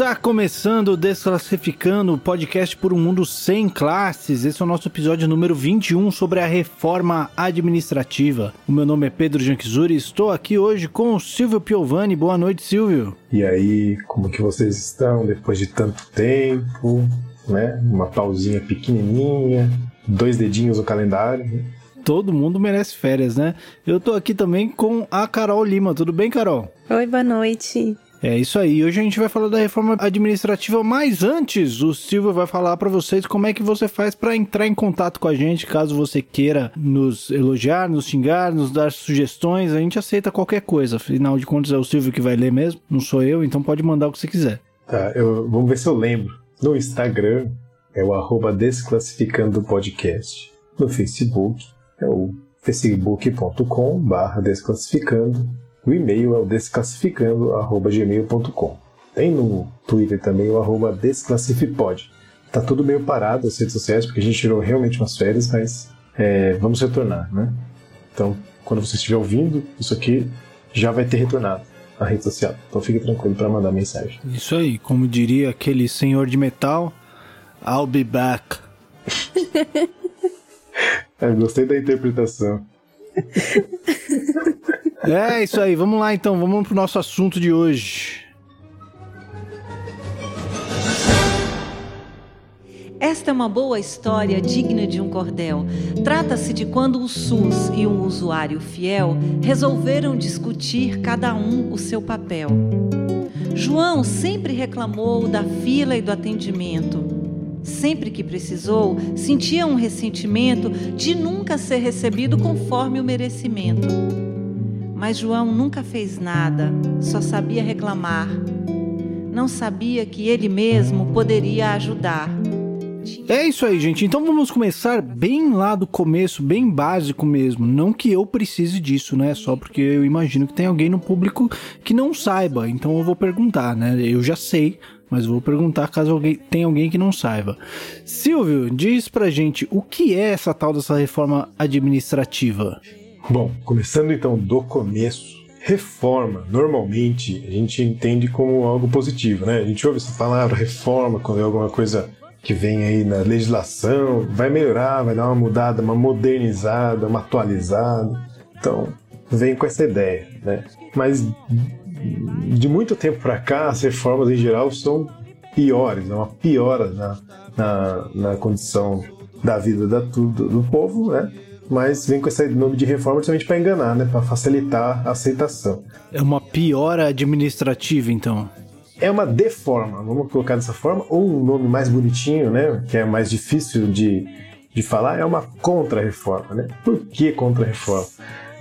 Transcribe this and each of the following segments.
Está começando Desclassificando, o podcast por um mundo sem classes. Esse é o nosso episódio número 21 sobre a reforma administrativa. O meu nome é Pedro Janquizuri e estou aqui hoje com o Silvio Piovani. Boa noite, Silvio. E aí, como que vocês estão depois de tanto tempo, né? Uma pausinha pequenininha, dois dedinhos no calendário, né? Todo mundo merece férias, né? Eu tô aqui também com a Carol Lima. Tudo bem, Carol? Oi, boa noite. É isso aí. Hoje a gente vai falar da reforma administrativa, mas antes o Silvio vai falar para vocês como é que você faz para entrar em contato com a gente, caso você queira nos elogiar, nos xingar, nos dar sugestões. A gente aceita qualquer coisa. Afinal de contas é o Silvio que vai ler mesmo, não sou eu, então pode mandar o que você quiser. Tá, eu, vamos ver se eu lembro. No Instagram é o arroba Desclassificando Podcast. No Facebook é o facebook.com barra Desclassificando o e-mail é o desclassificando.gmail.com. Tem no Twitter também o arroba desclassifipod. Tá tudo meio parado as redes sociais, porque a gente tirou realmente umas férias, mas é, vamos retornar, né? Então, quando você estiver ouvindo, isso aqui já vai ter retornado a rede social. Então fique tranquilo para mandar mensagem. Isso aí, como diria aquele senhor de metal, I'll be back. é, gostei da interpretação. É isso aí, vamos lá então, vamos pro nosso assunto de hoje. Esta é uma boa história digna de um cordel. Trata-se de quando o SUS e um usuário fiel resolveram discutir cada um o seu papel. João sempre reclamou da fila e do atendimento. Sempre que precisou, sentia um ressentimento de nunca ser recebido conforme o merecimento. Mas João nunca fez nada, só sabia reclamar. Não sabia que ele mesmo poderia ajudar. É isso aí, gente. Então vamos começar bem lá do começo, bem básico mesmo. Não que eu precise disso, né? Só porque eu imagino que tem alguém no público que não saiba. Então eu vou perguntar, né? Eu já sei, mas vou perguntar caso alguém tenha alguém que não saiba. Silvio, diz pra gente o que é essa tal dessa reforma administrativa? Bom, começando então do começo, reforma, normalmente a gente entende como algo positivo, né? A gente ouve essa palavra reforma quando é alguma coisa que vem aí na legislação, vai melhorar, vai dar uma mudada, uma modernizada, uma atualizada. Então, vem com essa ideia, né? Mas de muito tempo para cá, as reformas em geral são piores, é uma piora na, na, na condição da vida da, do, do povo, né? Mas vem com esse nome de reforma justamente para enganar, né? Para facilitar a aceitação. É uma piora administrativa, então. É uma deforma, vamos colocar dessa forma, ou um nome mais bonitinho, né? Que é mais difícil de, de falar, é uma contra-reforma, né? Por que contra-reforma?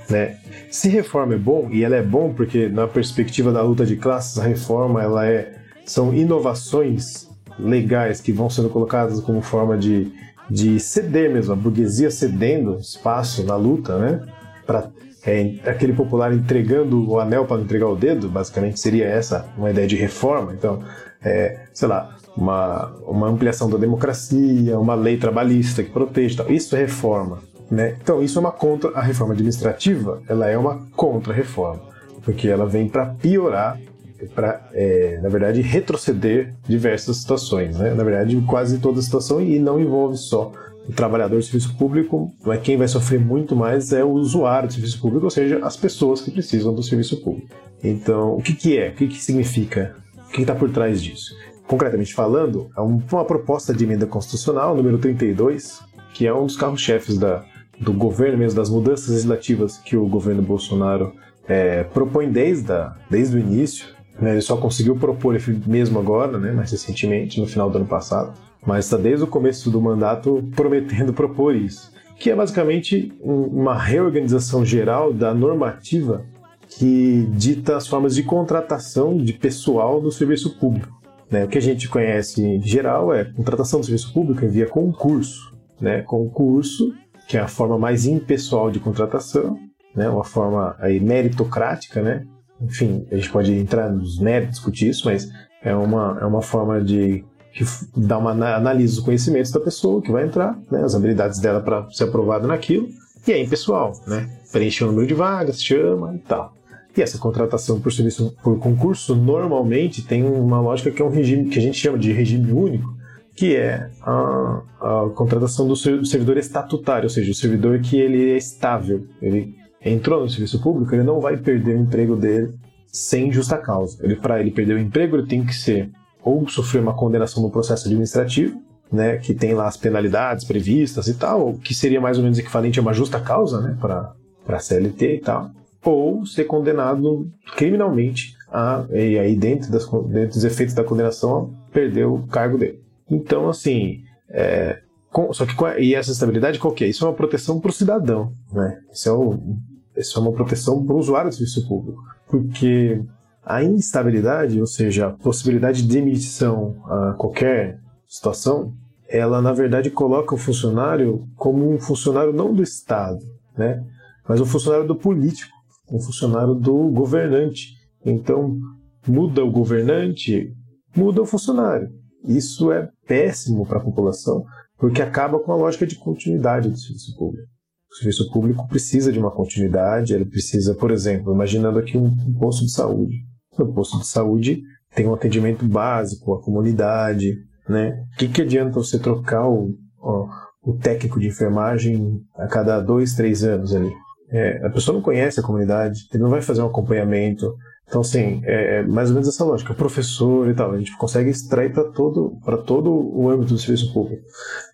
Né? Se reforma é bom, e ela é bom porque na perspectiva da luta de classes, a reforma ela é, são inovações legais que vão sendo colocadas como forma de de ceder mesmo, a burguesia cedendo espaço na luta, né? Para é, aquele popular entregando o anel para entregar o dedo, basicamente seria essa uma ideia de reforma. Então, é, sei lá, uma, uma ampliação da democracia, uma lei trabalhista que protege, tal. isso é reforma. Né? Então, isso é uma contra a reforma administrativa, ela é uma contra-reforma, porque ela vem para piorar para, é, na verdade, retroceder diversas situações. Né? Na verdade, quase toda situação e não envolve só o trabalhador do serviço público, mas quem vai sofrer muito mais é o usuário do serviço público, ou seja, as pessoas que precisam do serviço público. Então, o que, que é? O que, que significa? O que está por trás disso? Concretamente falando, é uma proposta de emenda constitucional, número 32, que é um dos carros-chefes do governo mesmo, das mudanças legislativas que o governo Bolsonaro é, propõe desde, a, desde o início, né? Ele só conseguiu propor ele mesmo agora, né? mais recentemente, no final do ano passado. Mas está desde o começo do mandato prometendo propor isso. Que é basicamente uma reorganização geral da normativa que dita as formas de contratação de pessoal do serviço público. Né? O que a gente conhece em geral é contratação do serviço público via concurso. Né? Concurso, que é a forma mais impessoal de contratação, né? uma forma aí meritocrática, né? Enfim, a gente pode entrar nos méritos, discutir isso, mas é uma, é uma forma de dar uma análise dos conhecimentos da pessoa que vai entrar, né, as habilidades dela para ser aprovada naquilo, e é impessoal, né? Preencher o número de vagas, chama e tal. E essa contratação por serviço por concurso normalmente tem uma lógica que é um regime que a gente chama de regime único, que é a, a contratação do servidor estatutário, ou seja, o servidor que ele é estável, ele entrou no serviço público, ele não vai perder o emprego dele sem justa causa. Ele para ele perder o emprego, ele tem que ser ou sofrer uma condenação no processo administrativo, né, que tem lá as penalidades previstas e tal, que seria mais ou menos equivalente a uma justa causa, né, para para CLT e tal, ou ser condenado criminalmente a, e aí dentro, das, dentro dos efeitos da condenação perder o cargo dele. Então assim, é, com, só que e essa estabilidade qual que é? Isso é uma proteção para o cidadão, né? Isso é, o, isso é uma proteção para o usuário do serviço público, porque a instabilidade, ou seja, a possibilidade de demissão a qualquer situação, ela na verdade coloca o funcionário como um funcionário não do Estado, né? mas um funcionário do político, um funcionário do governante. Então, muda o governante, muda o funcionário. Isso é péssimo para a população, porque acaba com a lógica de continuidade do serviço público. O serviço público precisa de uma continuidade, ele precisa, por exemplo, imaginando aqui um posto de saúde. No posto de saúde tem um atendimento básico à comunidade, né? O que, que adianta você trocar o, o, o técnico de enfermagem a cada dois, três anos ali? É, a pessoa não conhece a comunidade, ele não vai fazer um acompanhamento. Então, assim, é, é mais ou menos essa lógica. Professor e tal, a gente consegue extrair para todo, todo o âmbito do serviço público.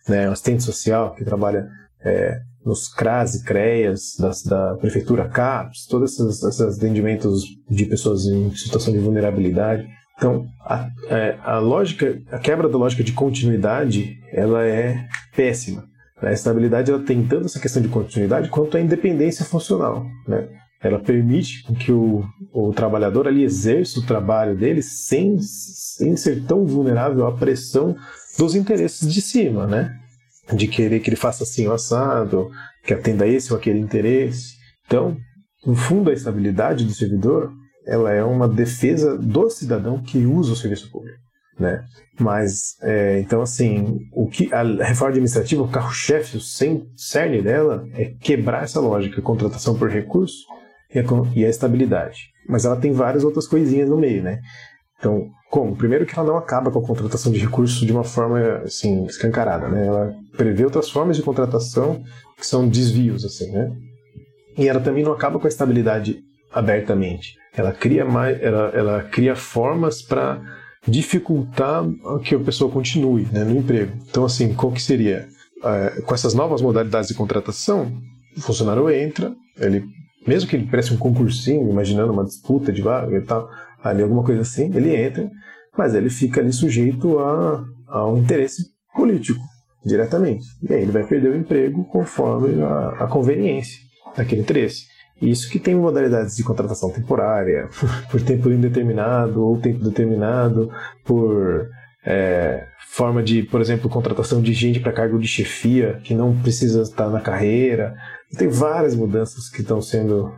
Né? O assistente social, que trabalha é, nos CRAS e CREAS das, da Prefeitura CAPS, todos esses, esses atendimentos de pessoas em situação de vulnerabilidade. Então, a, é, a lógica, a quebra da lógica de continuidade, ela é péssima. A estabilidade ela tem tanto essa questão de continuidade quanto a independência funcional. Né? Ela permite que o, o trabalhador ali exerça o trabalho dele sem, sem ser tão vulnerável à pressão dos interesses de cima, né? De querer que ele faça assim o assado, que atenda esse ou aquele interesse. Então, no fundo, a estabilidade do servidor ela é uma defesa do cidadão que usa o serviço público né? Mas, é, então, assim, o que a reforma administrativa, o carro-chefe, o cerne dela é quebrar essa lógica, contratação por recurso e a, estabilidade. Mas ela tem várias outras coisinhas no meio, né? Então, como? Primeiro que ela não acaba com a contratação de recursos de uma forma, assim, escancarada, né? Ela prevê outras formas de contratação que são desvios, assim, né? E ela também não acaba com a estabilidade abertamente. Ela cria mais, ela, ela cria formas para dificultar que a pessoa continue né, no emprego. Então, assim, qual que seria? É, com essas novas modalidades de contratação, o funcionário entra, ele, mesmo que ele preste um concursinho, imaginando uma disputa de vaga e tal, ali alguma coisa assim, ele entra, mas ele fica ali sujeito a, a um interesse político, diretamente. E aí ele vai perder o emprego conforme a, a conveniência daquele interesse. Isso que tem modalidades de contratação temporária, por tempo indeterminado ou tempo determinado, por é, forma de, por exemplo, contratação de gente para cargo de chefia que não precisa estar na carreira. Tem várias mudanças que estão sendo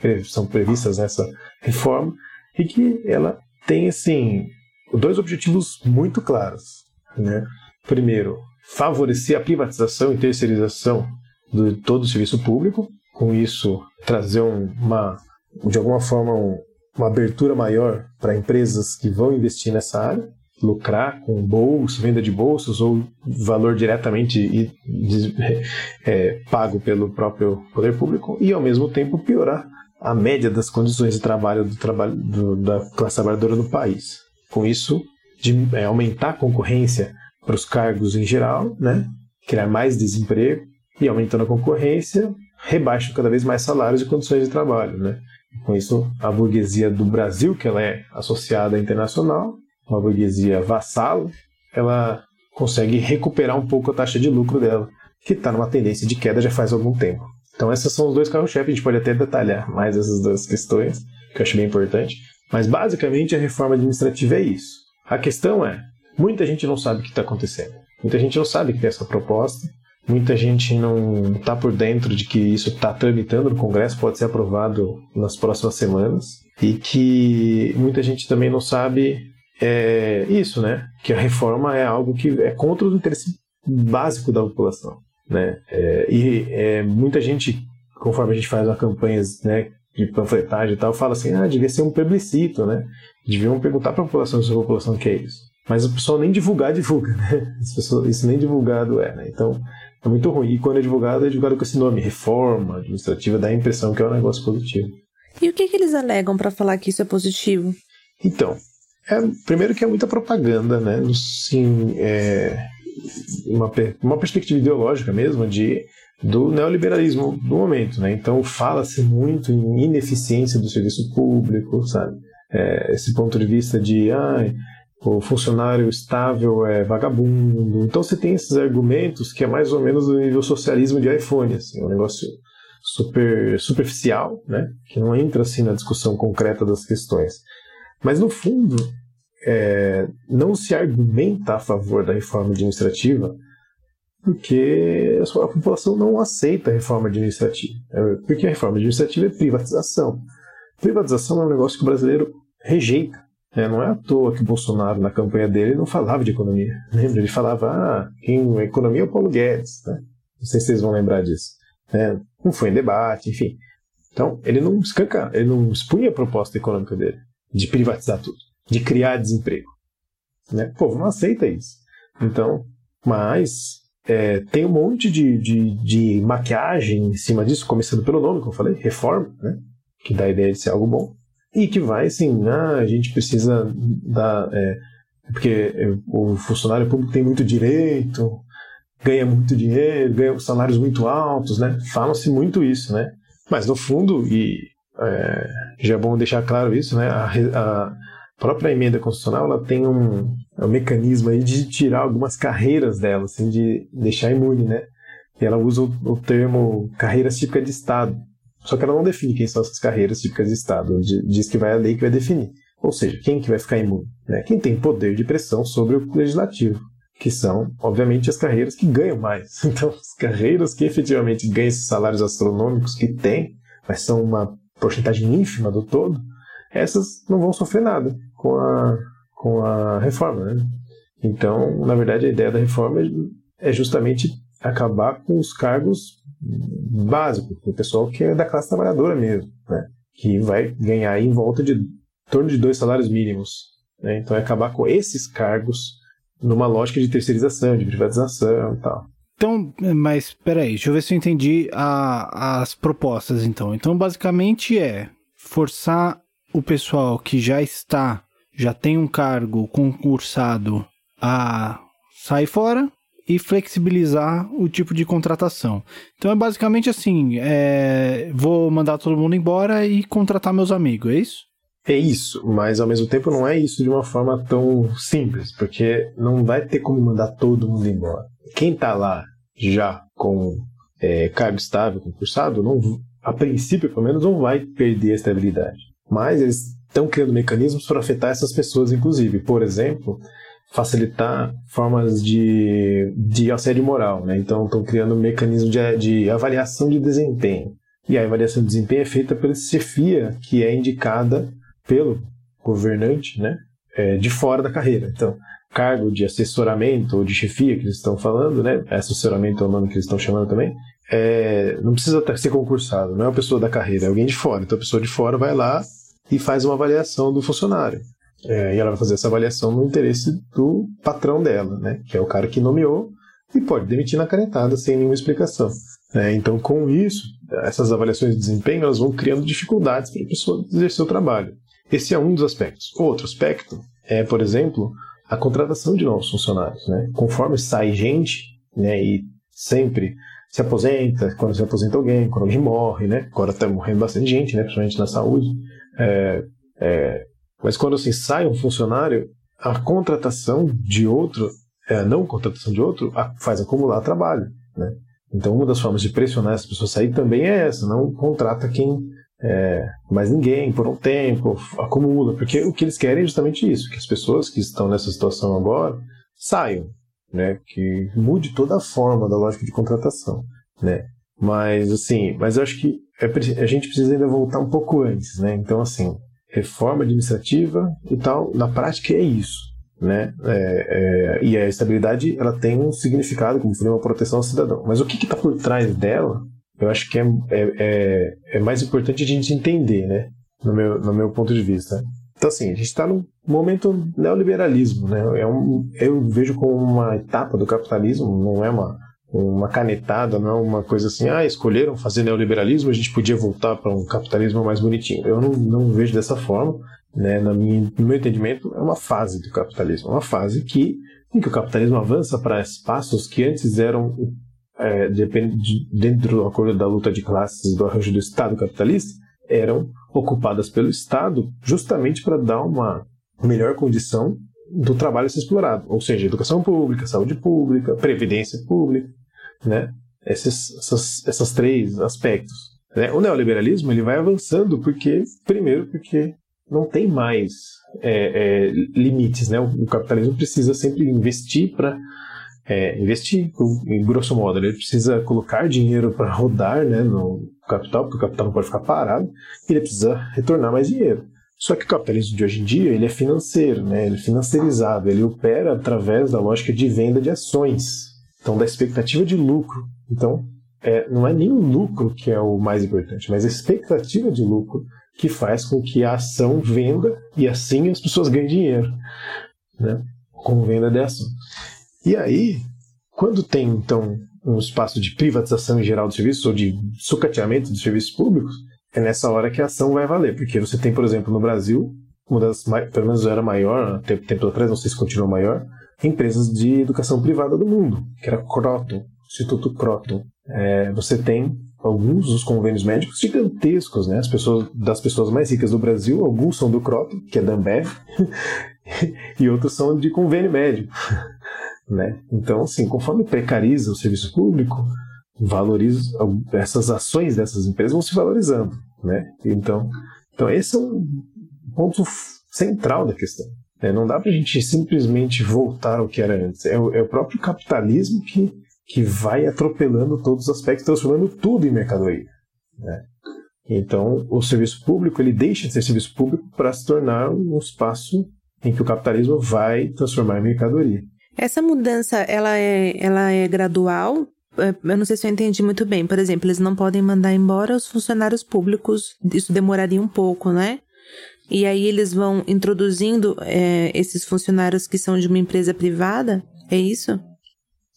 que são previstas nessa reforma e que ela tem assim dois objetivos muito claros, né? Primeiro, favorecer a privatização e terceirização de todo o serviço público, com isso trazer uma, de alguma forma, um, uma abertura maior para empresas que vão investir nessa área, lucrar com bolsa, venda de bolsas ou valor diretamente é, pago pelo próprio poder público e ao mesmo tempo piorar a média das condições de trabalho do do, da classe trabalhadora no país. Com isso, de, é, aumentar a concorrência para os cargos em geral, né? criar mais desemprego e aumentando a concorrência, rebaixam cada vez mais salários e condições de trabalho, né? Com isso, a burguesia do Brasil, que ela é associada à internacional, uma burguesia vassala, ela consegue recuperar um pouco a taxa de lucro dela, que está numa tendência de queda já faz algum tempo. Então, esses são os dois carros-chefe, a gente pode até detalhar mais essas duas questões, que eu acho bem importante. Mas, basicamente, a reforma administrativa é isso. A questão é, muita gente não sabe o que está acontecendo. Muita gente não sabe que tem essa proposta, Muita gente não está por dentro de que isso está tramitando no Congresso, pode ser aprovado nas próximas semanas. E que muita gente também não sabe é, isso, né? Que a reforma é algo que é contra o interesse básico da população. Né? É, e é, muita gente, conforme a gente faz as campanhas né, de panfletagem e tal, fala assim, ah, devia ser um plebiscito, né? Deviam perguntar para a população se a população quer isso. Mas o pessoal nem divulgar, divulga, né? Pessoas, isso nem divulgado é, né? Então, é muito ruim. E quando é divulgado, é divulgado com esse nome, reforma administrativa, dá a impressão que é um negócio positivo. E o que, que eles alegam para falar que isso é positivo? Então, é, primeiro que é muita propaganda, né? Sim, é, uma, uma perspectiva ideológica mesmo de do neoliberalismo do momento, né? Então fala-se muito em ineficiência do serviço público, sabe? É, esse ponto de vista de ah, o funcionário estável é vagabundo. Então você tem esses argumentos que é mais ou menos o nível socialismo de iPhone, assim, um negócio super superficial, né? Que não entra assim na discussão concreta das questões. Mas no fundo é, não se argumenta a favor da reforma administrativa porque a população não aceita a reforma administrativa. É, porque a reforma administrativa é privatização. Privatização é um negócio que o brasileiro rejeita. Né? Não é à toa que Bolsonaro, na campanha dele, não falava de economia. Lembra? Ele falava, ah, quem economia é o Paulo Guedes. Né? Não sei se vocês vão lembrar disso. Né? Não foi em debate, enfim. Então, ele não escanca, ele não expunha a proposta econômica dele de privatizar tudo, de criar desemprego. Né? O povo não aceita isso. Então, mas é, tem um monte de, de, de, maquiagem em cima disso, começando pelo nome, como eu falei, reforma, né? que dá a ideia de ser algo bom, e que vai assim, ah, a gente precisa dar. É, porque o funcionário público tem muito direito, ganha muito dinheiro, ganha salários muito altos, né? Fala-se muito isso, né? Mas no fundo, e é, já é bom deixar claro isso, né? A, a própria emenda constitucional ela tem um, é um mecanismo aí de tirar algumas carreiras dela, assim, de deixar imune, né? E ela usa o, o termo carreiras típicas de Estado. Só que ela não define quem são essas carreiras típicas de Estado. Diz que vai a lei que vai definir. Ou seja, quem que vai ficar imune? Né? Quem tem poder de pressão sobre o legislativo. Que são, obviamente, as carreiras que ganham mais. Então, as carreiras que efetivamente ganham esses salários astronômicos que têm, mas são uma porcentagem ínfima do todo, essas não vão sofrer nada com a, com a reforma. Né? Então, na verdade, a ideia da reforma é justamente acabar com os cargos básicos, o pessoal que é da classe trabalhadora mesmo, né? que vai ganhar em volta de em torno de dois salários mínimos. Né? Então, é acabar com esses cargos numa lógica de terceirização, de privatização e tal. Então, mas peraí, deixa eu ver se eu entendi a, as propostas então. Então, basicamente é forçar o pessoal que já está já tem um cargo concursado a sair fora e flexibilizar o tipo de contratação. Então é basicamente assim: é, vou mandar todo mundo embora e contratar meus amigos, é isso? É isso, mas ao mesmo tempo não é isso de uma forma tão simples, porque não vai ter como mandar todo mundo embora. Quem está lá já com é, cargo estável, concursado, não, a princípio pelo menos não vai perder a estabilidade. Mas eles estão criando mecanismos para afetar essas pessoas, inclusive. Por exemplo, facilitar formas de, de assédio moral. Né? Então, estão criando um mecanismo de, de avaliação de desempenho. E a avaliação de desempenho é feita pela chefia, que é indicada pelo governante né? É, de fora da carreira. Então, cargo de assessoramento ou de chefia que eles estão falando, né? assessoramento é o nome que eles estão chamando também, é, não precisa ser concursado, não é uma pessoa da carreira, é alguém de fora. Então a pessoa de fora vai lá e faz uma avaliação do funcionário. É, e ela vai fazer essa avaliação no interesse do patrão dela, né? Que é o cara que nomeou e pode demitir na canetada sem nenhuma explicação. É, então, com isso, essas avaliações de desempenho elas vão criando dificuldades para a pessoa exercer o trabalho. Esse é um dos aspectos. Outro aspecto é, por exemplo, a contratação de novos funcionários. Né? Conforme sai gente, né, e sempre se aposenta, quando se aposenta alguém, quando alguém morre, né? Agora está morrendo bastante gente, né? Principalmente na saúde. É, é, mas quando assim, sai um funcionário, a contratação de outro, é, a não contratação de outro, faz acumular trabalho. Né? Então, uma das formas de pressionar essa pessoa a sair também é essa: não contrata quem é, mais ninguém por um tempo, acumula, porque o que eles querem é justamente isso: que as pessoas que estão nessa situação agora saiam, né? que mude toda a forma da lógica de contratação. Né? Mas, assim, mas eu acho que é, a gente precisa ainda voltar um pouco antes, né? Então, assim, reforma administrativa e tal, na prática é isso, né? É, é, e a estabilidade, ela tem um significado, como uma proteção ao cidadão. Mas o que está por trás dela, eu acho que é, é, é, é mais importante a gente entender, né? No meu, no meu ponto de vista. Então, assim, a gente está num momento neoliberalismo, né? É um, eu vejo como uma etapa do capitalismo, não é uma, uma canetada, não é uma coisa assim, ah, escolheram fazer neoliberalismo, a gente podia voltar para um capitalismo mais bonitinho. Eu não, não vejo dessa forma, né? Na minha, no meu entendimento, é uma fase do capitalismo, uma fase que, em que o capitalismo avança para espaços que antes eram é, depende de, dentro do acordo da luta de classes do arranjo do Estado capitalista, eram ocupadas pelo Estado justamente para dar uma melhor condição do trabalho ser explorado, ou seja, educação pública, saúde pública, previdência pública, né? Esses, essas, essas três aspectos. Né? O neoliberalismo ele vai avançando porque, primeiro, porque não tem mais é, é, limites, né? O, o capitalismo precisa sempre investir para é, investir, em grosso modo. Ele precisa colocar dinheiro para rodar né, no capital, porque o capital não pode ficar parado, e ele precisa retornar mais dinheiro. Só que o capitalismo de hoje em dia ele é financeiro, né? ele é financiarizado, ele opera através da lógica de venda de ações, então da expectativa de lucro. Então, é, não é nem o lucro que é o mais importante, mas a expectativa de lucro que faz com que a ação venda e assim as pessoas ganhem dinheiro né? com venda de ação. E aí, quando tem então um espaço de privatização em geral dos serviços ou de sucateamento dos serviços públicos, é nessa hora que a ação vai valer. Porque você tem, por exemplo, no Brasil, uma das, pelo menos era maior, tempo, tempo atrás, não sei se continua maior, empresas de educação privada do mundo, que era Croton, Instituto Croton. É, você tem alguns dos convênios médicos gigantescos, né? As pessoas, das pessoas mais ricas do Brasil, alguns são do Croton, que é da Ambev, e outros são de convênio médico. Né? Então, assim, conforme precariza o serviço público, valoriza essas ações dessas empresas vão se valorizando, né? Então, então esse é um ponto central da questão. Né? Não dá para a gente simplesmente voltar ao que era antes. É o, é o, próprio capitalismo que, que vai atropelando todos os aspectos, transformando tudo em mercadoria. Né? Então, o serviço público ele deixa de ser serviço público para se tornar um espaço em que o capitalismo vai transformar em mercadoria. Essa mudança, ela é, ela é gradual? É, eu não sei se eu entendi muito bem. Por exemplo, eles não podem mandar embora os funcionários públicos. Isso demoraria um pouco, né? E aí eles vão introduzindo é, esses funcionários que são de uma empresa privada? É isso?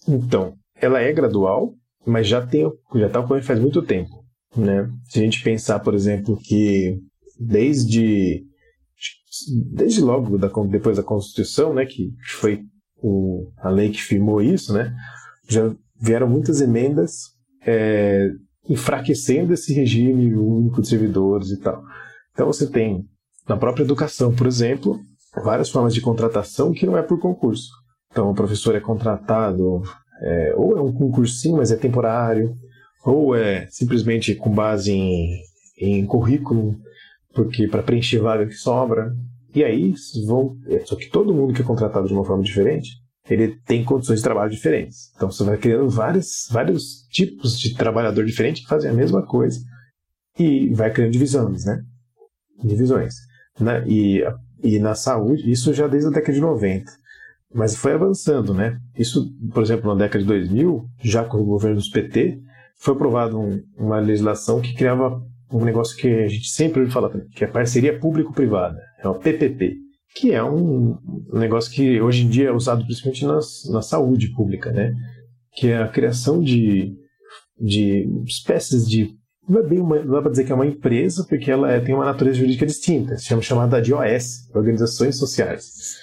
Então, ela é gradual, mas já tem já está ocorrendo faz muito tempo, né? Se a gente pensar, por exemplo, que desde desde logo da, depois da Constituição, né, que foi o, a lei que firmou isso, né, já vieram muitas emendas é, enfraquecendo esse regime único de servidores e tal. Então você tem, na própria educação, por exemplo, várias formas de contratação que não é por concurso. Então o professor é contratado, é, ou é um concursinho, mas é temporário, ou é simplesmente com base em, em currículo, porque para preencher vaga que sobra. E aí vão. É, só que todo mundo que é contratado de uma forma diferente, ele tem condições de trabalho diferentes. Então você vai criando vários, vários tipos de trabalhador diferente que fazem a mesma coisa e vai criando divisões, né? Divisões. Né? E, e na saúde, isso já desde a década de 90. Mas foi avançando, né? Isso, por exemplo, na década de 2000, já com o governo dos PT, foi aprovada um, uma legislação que criava um negócio que a gente sempre falar, que é parceria público-privada, é o PPP, que é um negócio que hoje em dia é usado principalmente nas, na saúde pública, né? Que é a criação de, de espécies de não é bem uma, não dá para dizer que é uma empresa, porque ela é, tem uma natureza jurídica distinta, se chama chamada de OS, Organizações Sociais,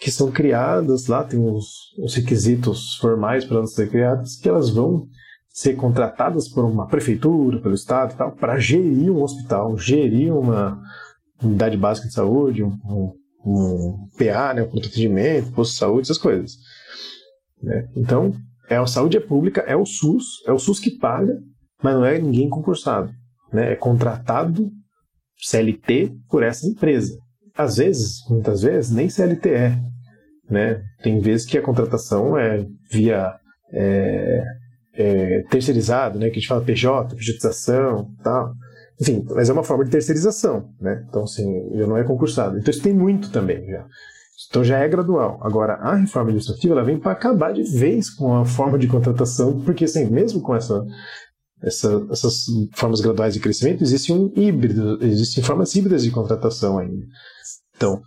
que são criadas lá, tem uns, uns requisitos formais para elas serem criadas, que elas vão ser contratadas por uma prefeitura, pelo Estado e tal, para gerir um hospital, gerir uma unidade básica de saúde, um, um, um PA, né, um pronto atendimento, posto de saúde, essas coisas. Né? Então, é a saúde é pública, é o SUS, é o SUS que paga, mas não é ninguém concursado. Né? É contratado CLT por essa empresa. Às vezes, muitas vezes, nem CLT é. Né? Tem vezes que a contratação é via é, é, terceirizado, né, que a gente fala PJ, pejotização tal. Enfim, mas é uma forma de terceirização, né? Então, assim, já não é concursado. Então, isso tem muito também, já. Então, já é gradual. Agora, a reforma administrativa, ela vem para acabar de vez com a forma de contratação, porque, assim, mesmo com essa essa, essas formas graduais de crescimento, existe um híbrido, existem formas híbridas de contratação ainda. Então,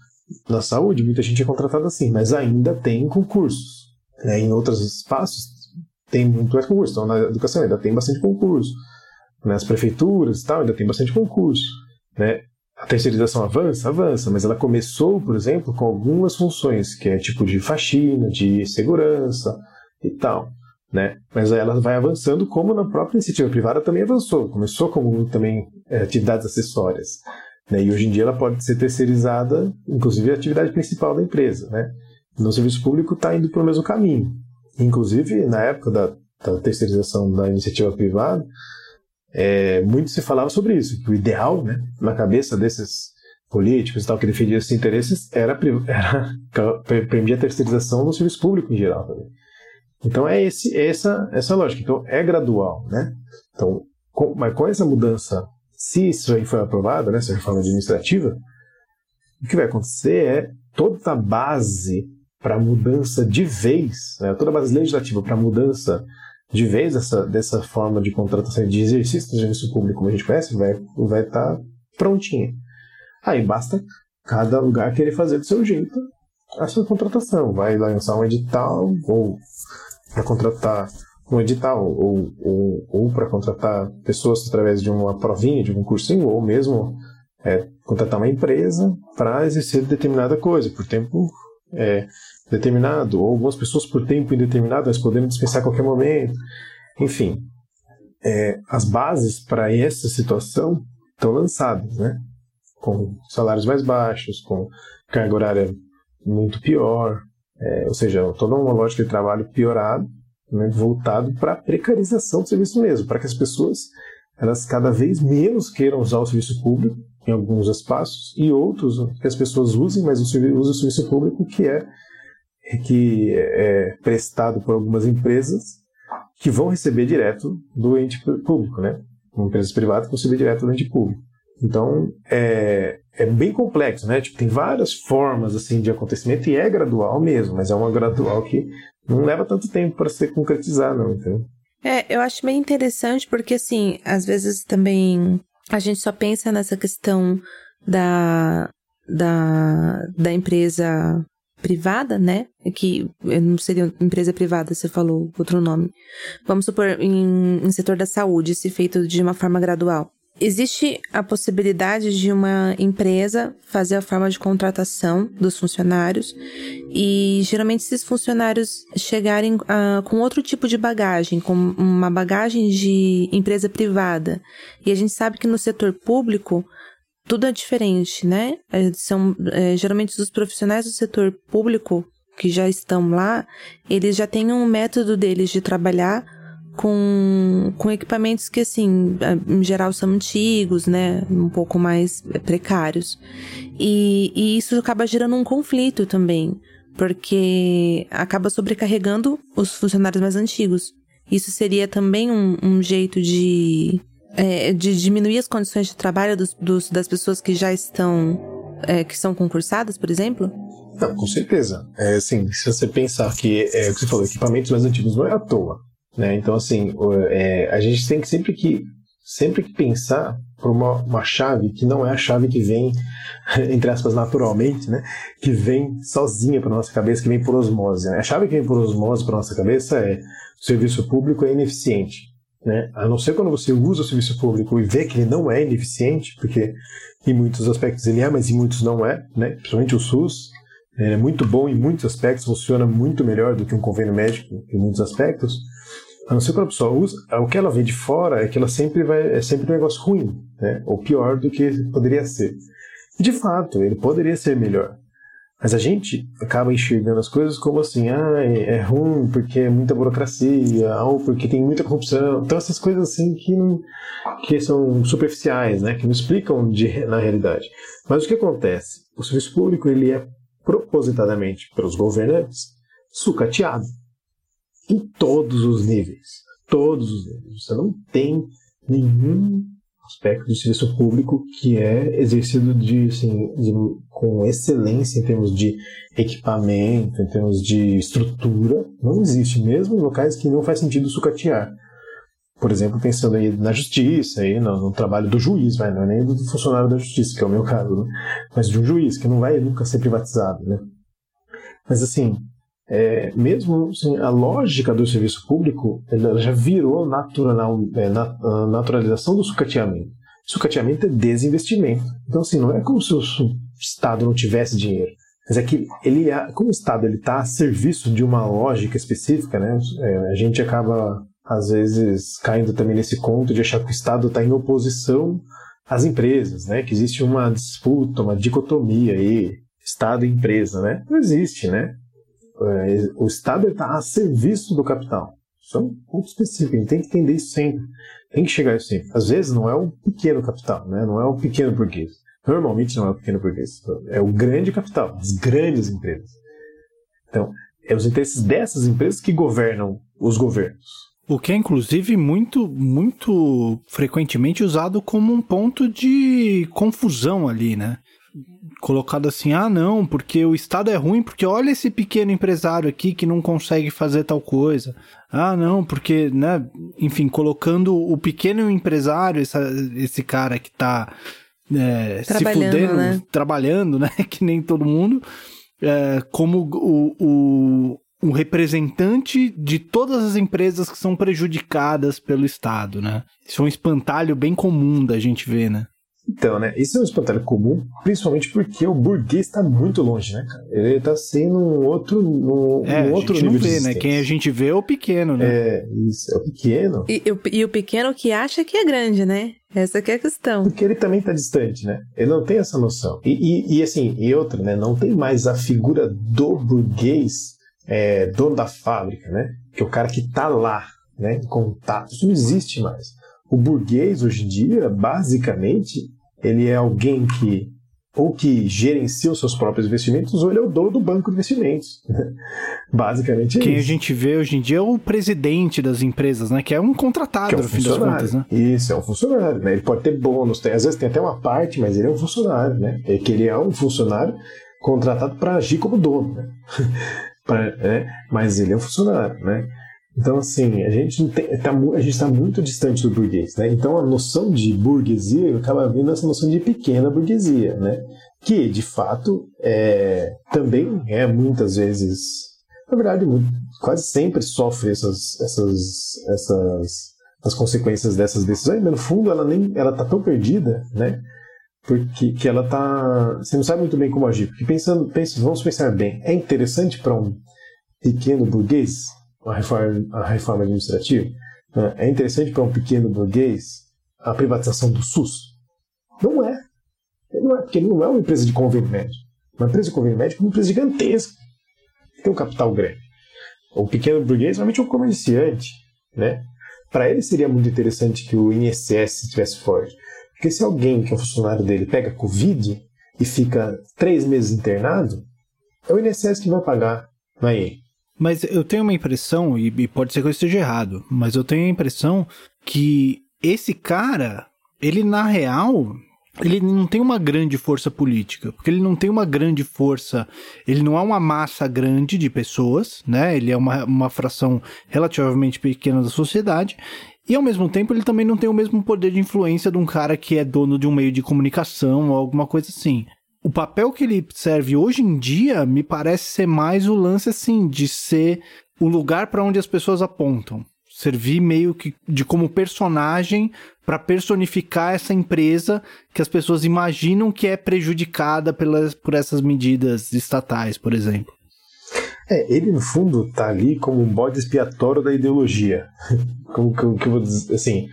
na saúde, muita gente é contratada assim, mas ainda tem concursos. Né? Em outros espaços, tem muito mais concurso. Então, na educação ainda tem bastante concurso. Nas prefeituras e tal, ainda tem bastante concurso. Né? A terceirização avança? Avança, mas ela começou, por exemplo, com algumas funções, que é tipo de faxina, de segurança e tal. Né? Mas ela vai avançando como na própria iniciativa privada também avançou. Começou como também é, atividades acessórias. Né? E hoje em dia ela pode ser terceirizada, inclusive a atividade principal da empresa. Né? No serviço público está indo pelo mesmo caminho. Inclusive, na época da, da terceirização da iniciativa privada, é, muito se falava sobre isso, que o ideal, né, na cabeça desses políticos e tal, que defendiam esses interesses, era, era permitir a terceirização no serviço público em geral também. Então é esse, essa, essa lógica. Então é gradual, né? Então, com, mas com essa mudança, se isso aí for aprovado, né, essa reforma administrativa, o que vai acontecer é toda a base para mudança de vez, né, toda a base legislativa para mudança de vez dessa, dessa forma de contratação de exercício do serviço público, como a gente conhece, vai estar vai tá prontinha. Aí basta cada lugar querer fazer do seu jeito a sua contratação. Vai lançar um edital ou para contratar um edital ou, ou, ou para contratar pessoas através de uma provinha, de um cursinho, ou mesmo é, contratar uma empresa para exercer determinada coisa por tempo é, determinado, ou algumas pessoas por tempo indeterminado, mas podendo dispensar a qualquer momento. Enfim, é, as bases para essa situação estão lançadas, né? com salários mais baixos, com carga horária muito pior, é, ou seja, toda uma lógica de trabalho piorado, né, voltado para a precarização do serviço mesmo, para que as pessoas elas cada vez menos queiram usar o serviço público em alguns espaços e outros que as pessoas usem, mas usem o serviço público que é que é prestado por algumas empresas que vão receber direto do ente público, né? Empresas privadas que vão receber direto do ente público. Então, é, é bem complexo, né? Tipo, tem várias formas assim de acontecimento e é gradual mesmo, mas é uma gradual que não leva tanto tempo para se concretizar, não, entendeu? É, eu acho bem interessante porque, assim, às vezes também a gente só pensa nessa questão da, da, da empresa privada, né? Que não seria empresa privada, você falou outro nome. Vamos supor, em, em setor da saúde, se feito de uma forma gradual. Existe a possibilidade de uma empresa fazer a forma de contratação dos funcionários e geralmente esses funcionários chegarem uh, com outro tipo de bagagem, com uma bagagem de empresa privada. E a gente sabe que no setor público tudo é diferente, né? É, são é, geralmente os profissionais do setor público que já estão lá, eles já têm um método deles de trabalhar com, com equipamentos que, assim, em geral são antigos, né? Um pouco mais precários. E, e isso acaba gerando um conflito também, porque acaba sobrecarregando os funcionários mais antigos. Isso seria também um, um jeito de, é, de diminuir as condições de trabalho dos, dos das pessoas que já estão, é, que são concursadas, por exemplo? Não, com certeza. É, assim, se você pensar que, é que você falou, equipamentos mais antigos não é à toa. Né? Então, assim, é, a gente tem que sempre que, sempre que pensar por uma, uma chave que não é a chave que vem, entre aspas, naturalmente, né? que vem sozinha para nossa cabeça, que vem por osmose. Né? A chave que vem por osmose para nossa cabeça é o serviço público é ineficiente. Né? A não ser quando você usa o serviço público e vê que ele não é ineficiente, porque em muitos aspectos ele é, mas em muitos não é, né? principalmente o SUS, ele é muito bom em muitos aspectos, funciona muito melhor do que um convênio médico em muitos aspectos. A não ser quando a pessoa usa, o que ela vê de fora é que ela sempre vai, é sempre um negócio ruim, né? ou pior do que poderia ser. De fato, ele poderia ser melhor. Mas a gente acaba enxergando as coisas como assim, ah, é, é ruim porque é muita burocracia, ou porque tem muita corrupção. Então essas coisas assim que, não, que são superficiais, né? que não explicam de, na realidade. Mas o que acontece? O serviço público ele é propositadamente pelos governantes sucateado em todos os níveis. Todos os níveis. Você não tem nenhum aspecto do serviço público que é exercido de, assim, de, com excelência em termos de equipamento, em termos de estrutura. Não existe, mesmo em locais que não faz sentido sucatear. Por exemplo, pensando aí na justiça, aí no, no trabalho do juiz, vai, não é nem do funcionário da justiça, que é o meu caso, né? mas de um juiz, que não vai nunca ser privatizado. Né? Mas assim, é, mesmo assim, a lógica do serviço público já virou natural, é, naturalização do sucateamento. Sucateamento é desinvestimento. Então, assim, não é como se o Estado não tivesse dinheiro. Mas é que ele, como o Estado está a serviço de uma lógica específica, né, é, a gente acaba, às vezes, caindo também nesse conto de achar que o Estado está em oposição às empresas, né, que existe uma disputa, uma dicotomia aí, Estado e empresa. Né? Não existe, né? É, o Estado está a serviço do capital. Isso é um ponto específico, a gente tem que entender isso sempre. Tem que chegar a isso sempre. Às vezes não é o pequeno capital, né? não é o pequeno burguês. Normalmente não é o pequeno burguês. É o grande capital, as grandes empresas. Então, é os interesses dessas empresas que governam os governos. O que é, inclusive, muito, muito frequentemente usado como um ponto de confusão ali, né? Colocado assim: ah, não, porque o Estado é ruim, porque olha esse pequeno empresário aqui que não consegue fazer tal coisa. Ah, não, porque, né, enfim, colocando o pequeno empresário, essa, esse cara que tá é, se fudendo, né? trabalhando, né, que nem todo mundo, é, como o, o, o representante de todas as empresas que são prejudicadas pelo Estado, né? Isso é um espantalho bem comum da gente ver, né? Então, né? Isso é um espantalho comum, principalmente porque o burguês está muito longe, né, cara? Ele está sendo um outro, um, é, um outro a gente não vê, né? Quem a gente vê é o pequeno, né? É, isso, é o pequeno. E, e, o pequeno que acha que é grande, né? Essa que é a questão. Porque ele também está distante, né? Ele não tem essa noção. E, e, e, assim, e outra, né? Não tem mais a figura do burguês é, dono da fábrica, né? Que é o cara que está lá, né? Em contato. Isso não existe mais. O burguês, hoje em dia, basicamente, ele é alguém que ou que gerencia os seus próprios investimentos, ou ele é o dono do banco de investimentos. Basicamente é Quem isso. a gente vê hoje em dia é o presidente das empresas, né? Que é um contratado, é um no fim das contas, né? Isso, é um funcionário, né? Ele pode ter bônus, tem, às vezes tem até uma parte, mas ele é um funcionário, né? É que ele é um funcionário contratado para agir como dono, né? pra, né? Mas ele é um funcionário, né? Então, assim, a gente está tá muito distante do burguês, né? Então, a noção de burguesia acaba vindo essa noção de pequena burguesia, né? Que, de fato, é, também é muitas vezes, na verdade, quase sempre sofre essas, essas, essas as consequências dessas decisões, mas no fundo ela nem ela tá tão perdida, né? Porque que ela tá, você não sabe muito bem como agir. Porque pensando, pensa, vamos pensar bem, é interessante para um pequeno burguês a reforma, a reforma administrativa, né? é interessante para um pequeno burguês a privatização do SUS? Não é. Não é, porque ele não é uma empresa de convênio médico. Uma empresa de convênio médico é uma empresa gigantesca, que tem um capital grande. O pequeno burguês realmente é um comerciante. Né? Para ele seria muito interessante que o INSS estivesse forte. Porque se alguém que é um funcionário dele pega Covid e fica três meses internado, é o INSS que vai pagar, não é ele. Mas eu tenho uma impressão, e, pode ser que eu esteja errado, mas eu tenho a impressão que esse cara, ele na real, ele não tem uma grande força política, porque ele não tem uma grande força, ele não é uma massa grande de pessoas, né? Ele é uma, uma fração relativamente pequena da sociedade, e ao mesmo tempo ele também não tem o mesmo poder de influência de um cara que é dono de um meio de comunicação ou alguma coisa assim o papel que ele serve hoje em dia me parece ser mais o lance assim de ser o lugar para onde as pessoas apontam, servir meio que de como personagem para personificar essa empresa que as pessoas imaginam que é prejudicada pelas, por essas medidas estatais, por exemplo. É, ele no fundo está ali como um bode expiatório da ideologia. como que eu vou dizer assim,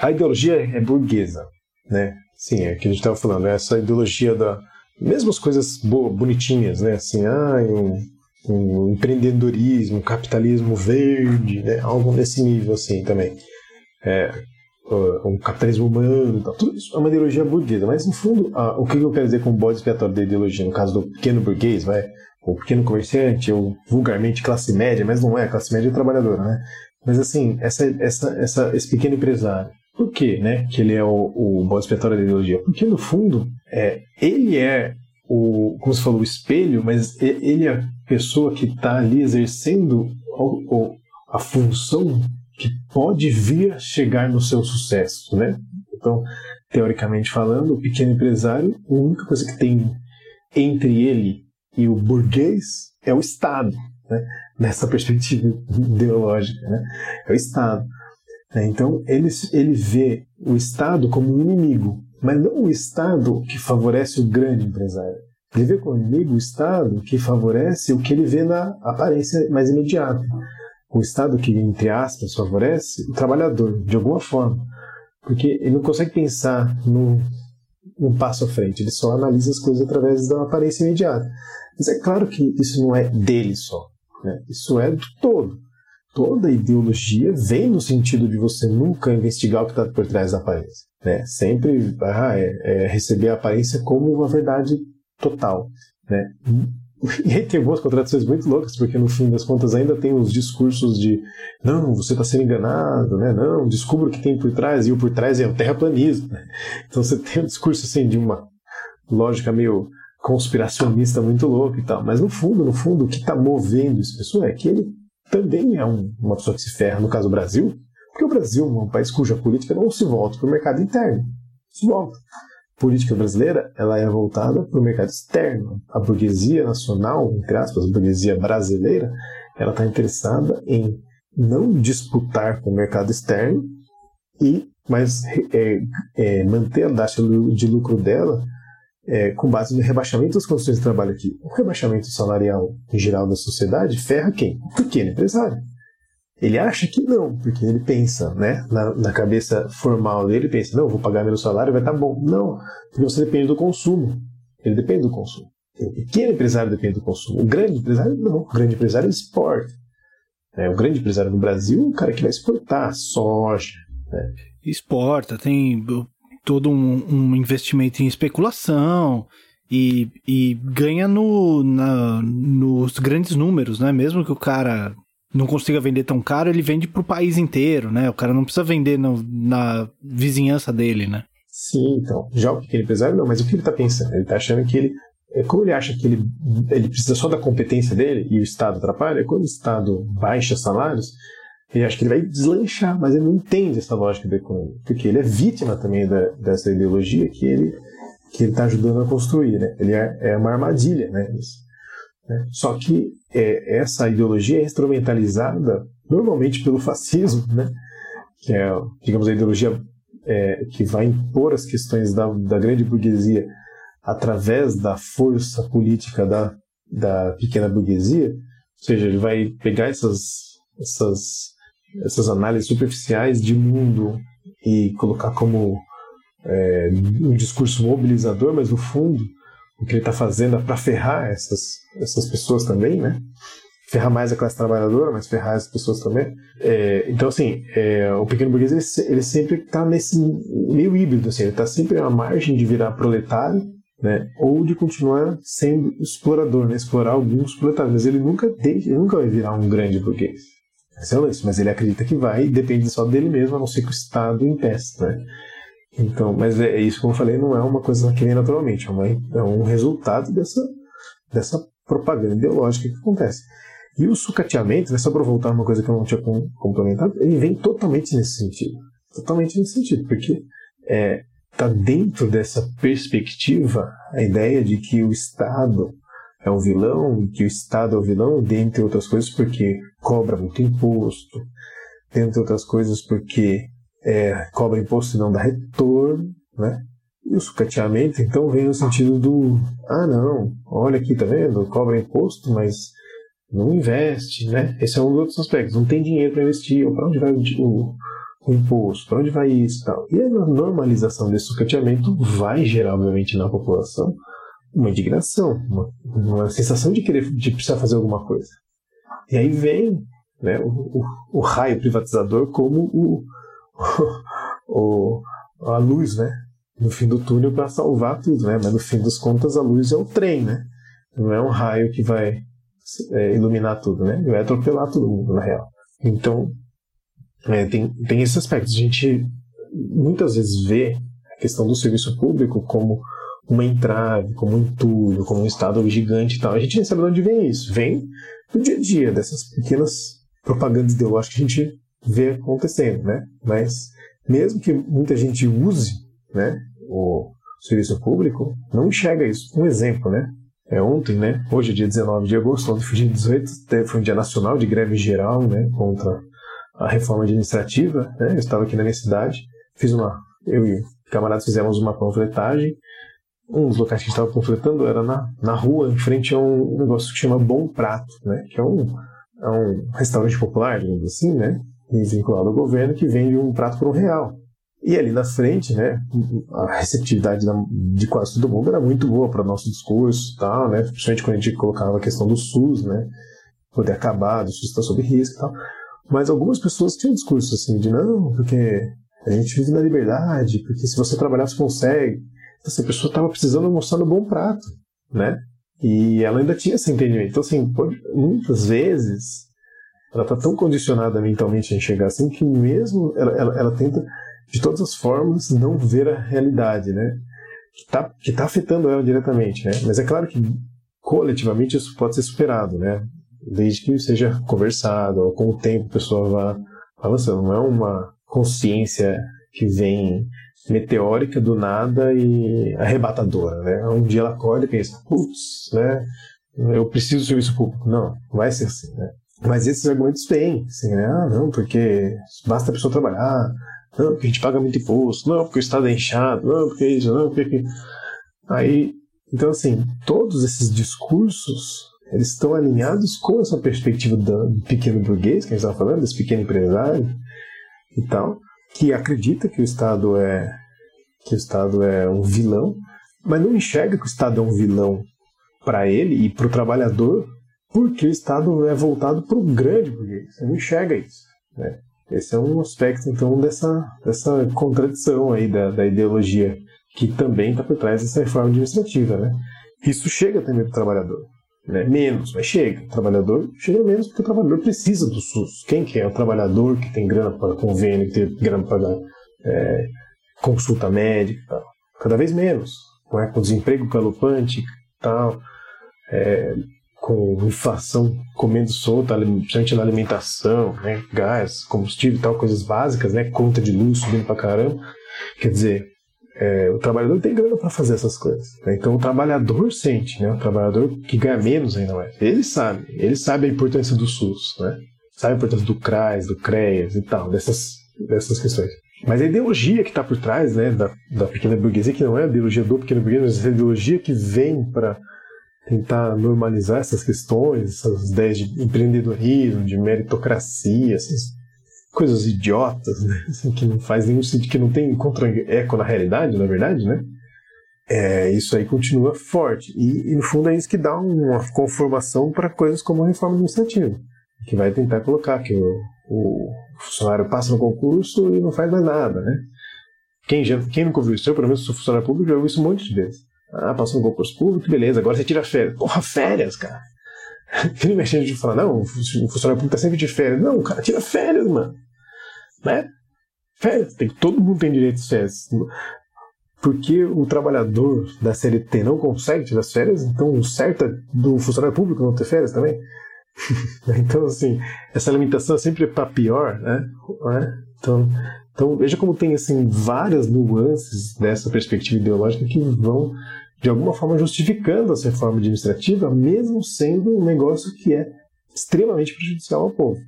a ideologia é burguesa, né? Sim, é que a gente estava falando, né? essa ideologia da. Mesmo as coisas bonitinhas, né? Assim, ah, um, um empreendedorismo, um capitalismo verde, né? Algo nesse nível, assim, também. É, um capitalismo humano, tal. tudo isso é uma ideologia burguesa, mas no fundo, ah, o que eu quero dizer com o bode expiatório da ideologia, no caso do pequeno burguês, vai, ou pequeno comerciante, ou vulgarmente classe média, mas não é, classe média é trabalhadora, né? Mas assim, essa, essa, essa, esse pequeno empresário, por que, né, que ele é o, o bode expiatório da ideologia? Porque, no fundo, é, ele é o, como você falou, o espelho, mas ele é a pessoa que está ali exercendo a, a função que pode vir a chegar no seu sucesso, né? Então, teoricamente falando, o pequeno empresário, a única coisa que tem entre ele e o burguês é o Estado, né? nessa perspectiva ideológica, né? é o Estado. É, então, ele, ele vê o Estado como um inimigo, mas não o Estado que favorece o grande empresário. Ele vê como inimigo o Estado que favorece o que ele vê na aparência mais imediata. O Estado que, entre aspas, favorece o trabalhador, de alguma forma. Porque ele não consegue pensar num, num passo à frente, ele só analisa as coisas através da aparência imediata. Mas é claro que isso não é dele só. Né? Isso é do todo. Toda ideologia vem no sentido de você nunca investigar o que está por trás da aparência. Né? Sempre ah, é, é receber a aparência como uma verdade total. Né? E aí tem algumas contradições muito loucas, porque no fim das contas ainda tem os discursos de não, você está sendo enganado, né? não, descubra o que tem por trás, e o por trás é o terraplanismo. Então você tem um discurso assim de uma lógica meio conspiracionista muito louco e tal. Mas no fundo, no fundo, o que está movendo essa pessoa é que ele também é um, uma pessoa que se ferra, no caso do Brasil, porque o Brasil é um país cuja política não se volta para o mercado interno. Se volta. A política brasileira ela é voltada para o mercado externo. A burguesia nacional, entre aspas, a burguesia brasileira, ela está interessada em não disputar com o mercado externo e mas é, é, manter a taxa de lucro dela é, com base no rebaixamento das condições de trabalho aqui. O rebaixamento salarial em geral da sociedade ferra quem? O pequeno empresário. Ele acha que não, porque ele pensa, né? Na, na cabeça formal dele, ele pensa, não, vou pagar meu salário, vai estar tá bom. Não, porque você depende do consumo. Ele depende do consumo. O pequeno empresário depende do consumo. O grande empresário, não. O grande empresário exporta. É, o grande empresário no Brasil é o cara que vai exportar soja. Né? Exporta, tem todo um, um investimento em especulação e, e ganha no, na, nos grandes números, né? Mesmo que o cara não consiga vender tão caro, ele vende para o país inteiro, né? O cara não precisa vender no, na vizinhança dele, né? Sim, então. Já o pequeno empresário, não, mas o que ele está pensando? Ele está achando que ele. É, como ele acha que ele, ele precisa só da competência dele e o Estado atrapalha, quando o Estado baixa salários, ele acha que ele vai deslanchar, mas ele não entende essa lógica da economia, porque ele é vítima também da, dessa ideologia que ele que ele está ajudando a construir, né? Ele é, é uma armadilha, né? Isso, né? Só que é, essa ideologia é instrumentalizada normalmente pelo fascismo, né? Que é, digamos, a ideologia é, que vai impor as questões da, da grande burguesia através da força política da, da pequena burguesia, ou seja, ele vai pegar essas, essas essas análises superficiais de mundo e colocar como é, um discurso mobilizador, mas no fundo o que ele está fazendo é para ferrar essas, essas pessoas também, né? Ferrar mais a classe trabalhadora, mas ferrar as pessoas também. É, então, assim, é, o pequeno burguês ele, ele sempre está nesse meio híbrido, assim, ele está sempre à margem de virar proletário, né? Ou de continuar sendo explorador, né? Explorar alguns proletários, mas ele nunca deixa, ele nunca vai virar um grande burguês. Esse é o lance, mas ele acredita que vai depende só dele mesmo, a não ser que o Estado impeça, né? Então, mas é, é isso, como eu falei, não é uma coisa que vem naturalmente, é, uma, é um resultado dessa, dessa propaganda ideológica que acontece. E o sucateamento, né, só para voltar uma coisa que eu não tinha complementado, ele vem totalmente nesse sentido. Totalmente nesse sentido, porque é, tá dentro dessa perspectiva a ideia de que o Estado é o vilão, que o Estado é o vilão, dentre outras coisas, porque cobra muito imposto, dentre outras coisas, porque é, cobra imposto e não dá retorno, né? E o sucateamento, então, vem no sentido do: ah, não, olha aqui, tá vendo? Cobra imposto, mas não investe, né? Esse é um dos outros aspectos. Não tem dinheiro para investir, para onde vai o, o imposto, para onde vai isso e tal. E a normalização desse sucateamento vai gerar, obviamente, na população uma indignação, uma, uma sensação de querer de precisar fazer alguma coisa. E aí vem né, o, o, o raio privatizador como o, o, a luz, né? No fim do túnel para salvar tudo, né? Mas no fim das contas a luz é o trem, né? Não é um raio que vai é, iluminar tudo, né? Vai atropelar todo mundo, na real. Então, é, tem, tem esse aspecto. A gente muitas vezes vê a questão do serviço público como uma entrave, como um entulho, como um estado gigante e tal. A gente nem sabe de onde vem isso. Vem do dia a dia, dessas pequenas propagandas ideológicas que a gente vê acontecendo, né? Mas mesmo que muita gente use, né, o serviço público, não enxerga isso. Um exemplo, né? É ontem, né? Hoje é dia 19 de agosto, ontem foi dia 18, foi um dia nacional de greve geral, né, contra a reforma administrativa, né? Eu estava aqui na minha cidade, fiz uma, eu e camaradas fizemos uma panfletagem. Um dos locais que a gente estava panfletando era na, na rua, em frente a um negócio que chama Bom Prato, né? Que é um, é um restaurante popular, digamos assim, né? vinculado ao governo, que vende um prato por um real. E ali na frente, né, a receptividade de quase todo mundo era muito boa para o nosso discurso, tal, né, principalmente quando a gente colocava a questão do SUS, né, poder acabar, do SUS está sob risco tal. Mas algumas pessoas tinham discurso assim de não, porque a gente vive na liberdade, porque se você trabalhar você consegue. Assim, a pessoa estava precisando mostrar no bom prato, né? E ela ainda tinha esse entendimento. Então, assim, muitas vezes ela está tão condicionada mentalmente a enxergar assim que mesmo ela, ela, ela, tenta de todas as formas não ver a realidade, né? Que está que tá afetando ela diretamente, né? Mas é claro que coletivamente isso pode ser superado, né? Desde que seja conversado, ou com o tempo a pessoa vá avançando. Não é uma consciência que vem meteórica do nada e arrebatadora, né? Um dia ela acorda e pensa, putz, né? Eu preciso do serviço público. Não, vai ser assim, né? Mas esses argumentos vêm, assim, né? Ah, não, porque basta a pessoa trabalhar, não, porque a gente paga muito imposto, não, porque o Estado é inchado, não, porque isso, não, porque. Aí, então, assim, todos esses discursos eles estão alinhados com essa perspectiva do pequeno burguês que a gente estava falando, desse pequeno empresário e tal, que acredita que o Estado é que o Estado é um vilão, mas não enxerga que o Estado é um vilão para ele e para o trabalhador porque o Estado é voltado para o grande burguês. Você não enxerga isso. Né? Esse é um aspecto, então, dessa, dessa contradição aí da, da ideologia que também está por trás dessa reforma administrativa. Né? Isso chega também para o trabalhador. Né? Menos, mas chega. O trabalhador chega menos porque o trabalhador precisa do SUS. Quem que é o trabalhador que tem grana para convênio, que tem grana para é, consulta médica tal? Cada vez menos. Não é? Com desemprego galopante tal. É, com inflação comendo solta, principalmente na alimentação, né, gás, combustível e tal, coisas básicas, né, conta de luz subindo pra caramba. Quer dizer, é, o trabalhador tem grana para fazer essas coisas. Né? Então o trabalhador sente, né? O trabalhador que ganha menos ainda mais. Ele sabe, ele sabe a importância do SUS, né? Sabe a importância do CRAS, do CREAS e tal, dessas, dessas questões. Mas a ideologia que está por trás né, da, da pequena burguesia, que não é a ideologia do pequeno burguês, mas a ideologia que vem para tentar normalizar essas questões, essas ideias de empreendedorismo, de meritocracia, essas coisas idiotas, né? Assim, que não faz nenhum sentido, que não tem contra-eco na realidade, na verdade, né? É, isso aí continua forte. E, e, no fundo é isso que dá uma conformação para coisas como a reforma administrativa, que vai tentar colocar que o, o funcionário passa no concurso e não faz mais nada, né? Quem, já, quem nunca ouviu isso, eu pelo menos sou funcionário público, já ouvi isso um monte de vezes. Ah, passou no concurso público, beleza, agora você tira férias. Porra, férias, cara. Aquele mexendo de falar, não, o funcionário público tá sempre de férias. Não, cara, tira férias, mano. Né? Férias. Tem, todo mundo tem direito de férias. Porque o trabalhador da CLT não consegue tirar as férias, então o certo é do funcionário público não ter férias também. então, assim, essa limitação é sempre para pior, né? Então, então, veja como tem assim várias nuances dessa perspectiva ideológica que vão de alguma forma justificando essa reforma administrativa, mesmo sendo um negócio que é extremamente prejudicial ao povo.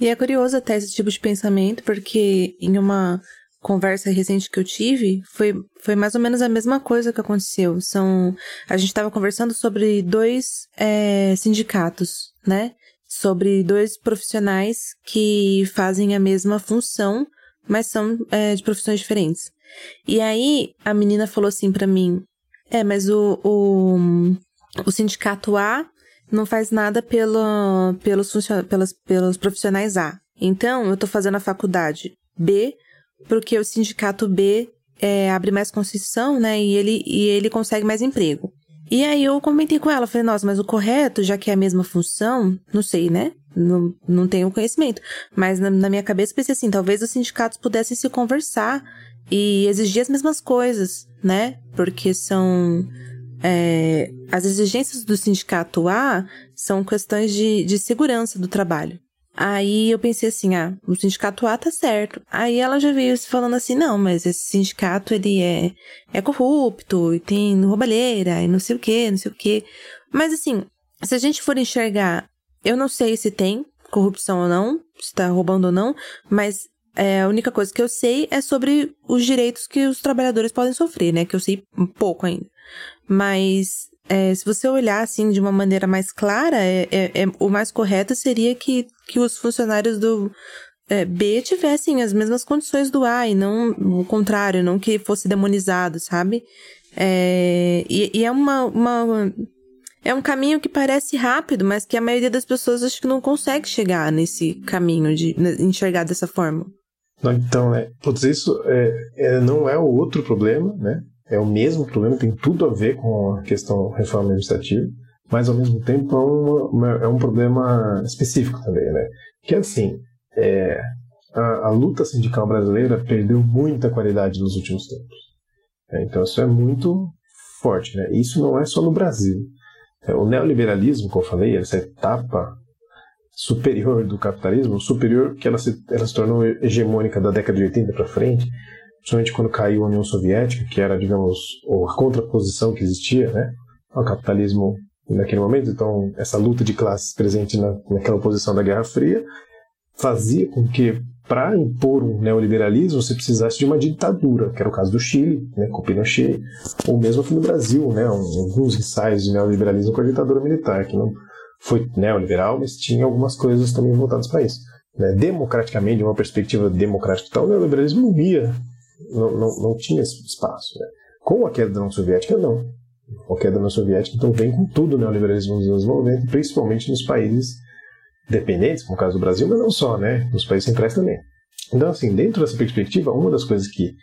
E é curioso até esse tipo de pensamento, porque em uma conversa recente que eu tive, foi, foi mais ou menos a mesma coisa que aconteceu. São, a gente estava conversando sobre dois é, sindicatos, né? Sobre dois profissionais que fazem a mesma função, mas são é, de profissões diferentes. E aí a menina falou assim para mim: é, mas o, o, o sindicato A não faz nada pelo, pelos, pelos, pelos profissionais A. Então, eu tô fazendo a faculdade B, porque o sindicato B é, abre mais concessão, né? E ele, e ele consegue mais emprego. E aí eu comentei com ela, falei, nossa, mas o correto, já que é a mesma função, não sei, né? Não, não tenho conhecimento. Mas na, na minha cabeça pensei assim, talvez os sindicatos pudessem se conversar e exigir as mesmas coisas, né? Porque são. É, as exigências do sindicato A são questões de, de segurança do trabalho. Aí eu pensei assim, ah, o sindicato A tá certo. Aí ela já veio falando assim, não, mas esse sindicato ele é, é corrupto e tem roubalheira e não sei o que, não sei o que. Mas assim, se a gente for enxergar, eu não sei se tem corrupção ou não, se tá roubando ou não, mas é, a única coisa que eu sei é sobre os direitos que os trabalhadores podem sofrer, né? Que eu sei pouco ainda. Mas é, se você olhar assim de uma maneira mais clara, é, é, é o mais correto seria que, que os funcionários do é, B tivessem as mesmas condições do A e não o contrário, não que fosse demonizado, sabe? É, e, e, é uma, uma. É um caminho que parece rápido, mas que a maioria das pessoas acho que não consegue chegar nesse caminho de enxergar dessa forma. Então, é, putz, isso é, é, não é o outro problema, né? é o mesmo problema, tem tudo a ver com a questão reforma administrativa, mas ao mesmo tempo é, uma, é um problema específico também, né? Que assim, é, a, a, luta sindical brasileira perdeu muita qualidade nos últimos tempos. É, então isso é muito forte, né? Isso não é só no Brasil. É, o neoliberalismo, como eu falei, essa etapa superior do capitalismo, superior que ela se, ela se tornou hegemônica da década de 80 para frente, principalmente quando caiu a União Soviética, que era, digamos, a contraposição que existia né, ao capitalismo naquele momento. Então, essa luta de classes presente na, naquela oposição da Guerra Fria fazia com que, para impor um neoliberalismo, você precisasse de uma ditadura, que era o caso do Chile, né, com Pinochet, ou mesmo aqui no Brasil, né, alguns ensaios de neoliberalismo com a ditadura militar, que não foi neoliberal, mas tinha algumas coisas também voltadas para isso. Né, democraticamente, de uma perspectiva democrática, tal, o neoliberalismo não não, não, não tinha espaço. Né? Com a queda da União Soviética, não. Com a queda da União Soviética, então vem com tudo o neoliberalismo nos anos 90, principalmente nos países dependentes, como o caso do Brasil, mas não só, né? Nos países centrais também. Então, assim, dentro dessa perspectiva, uma das coisas que,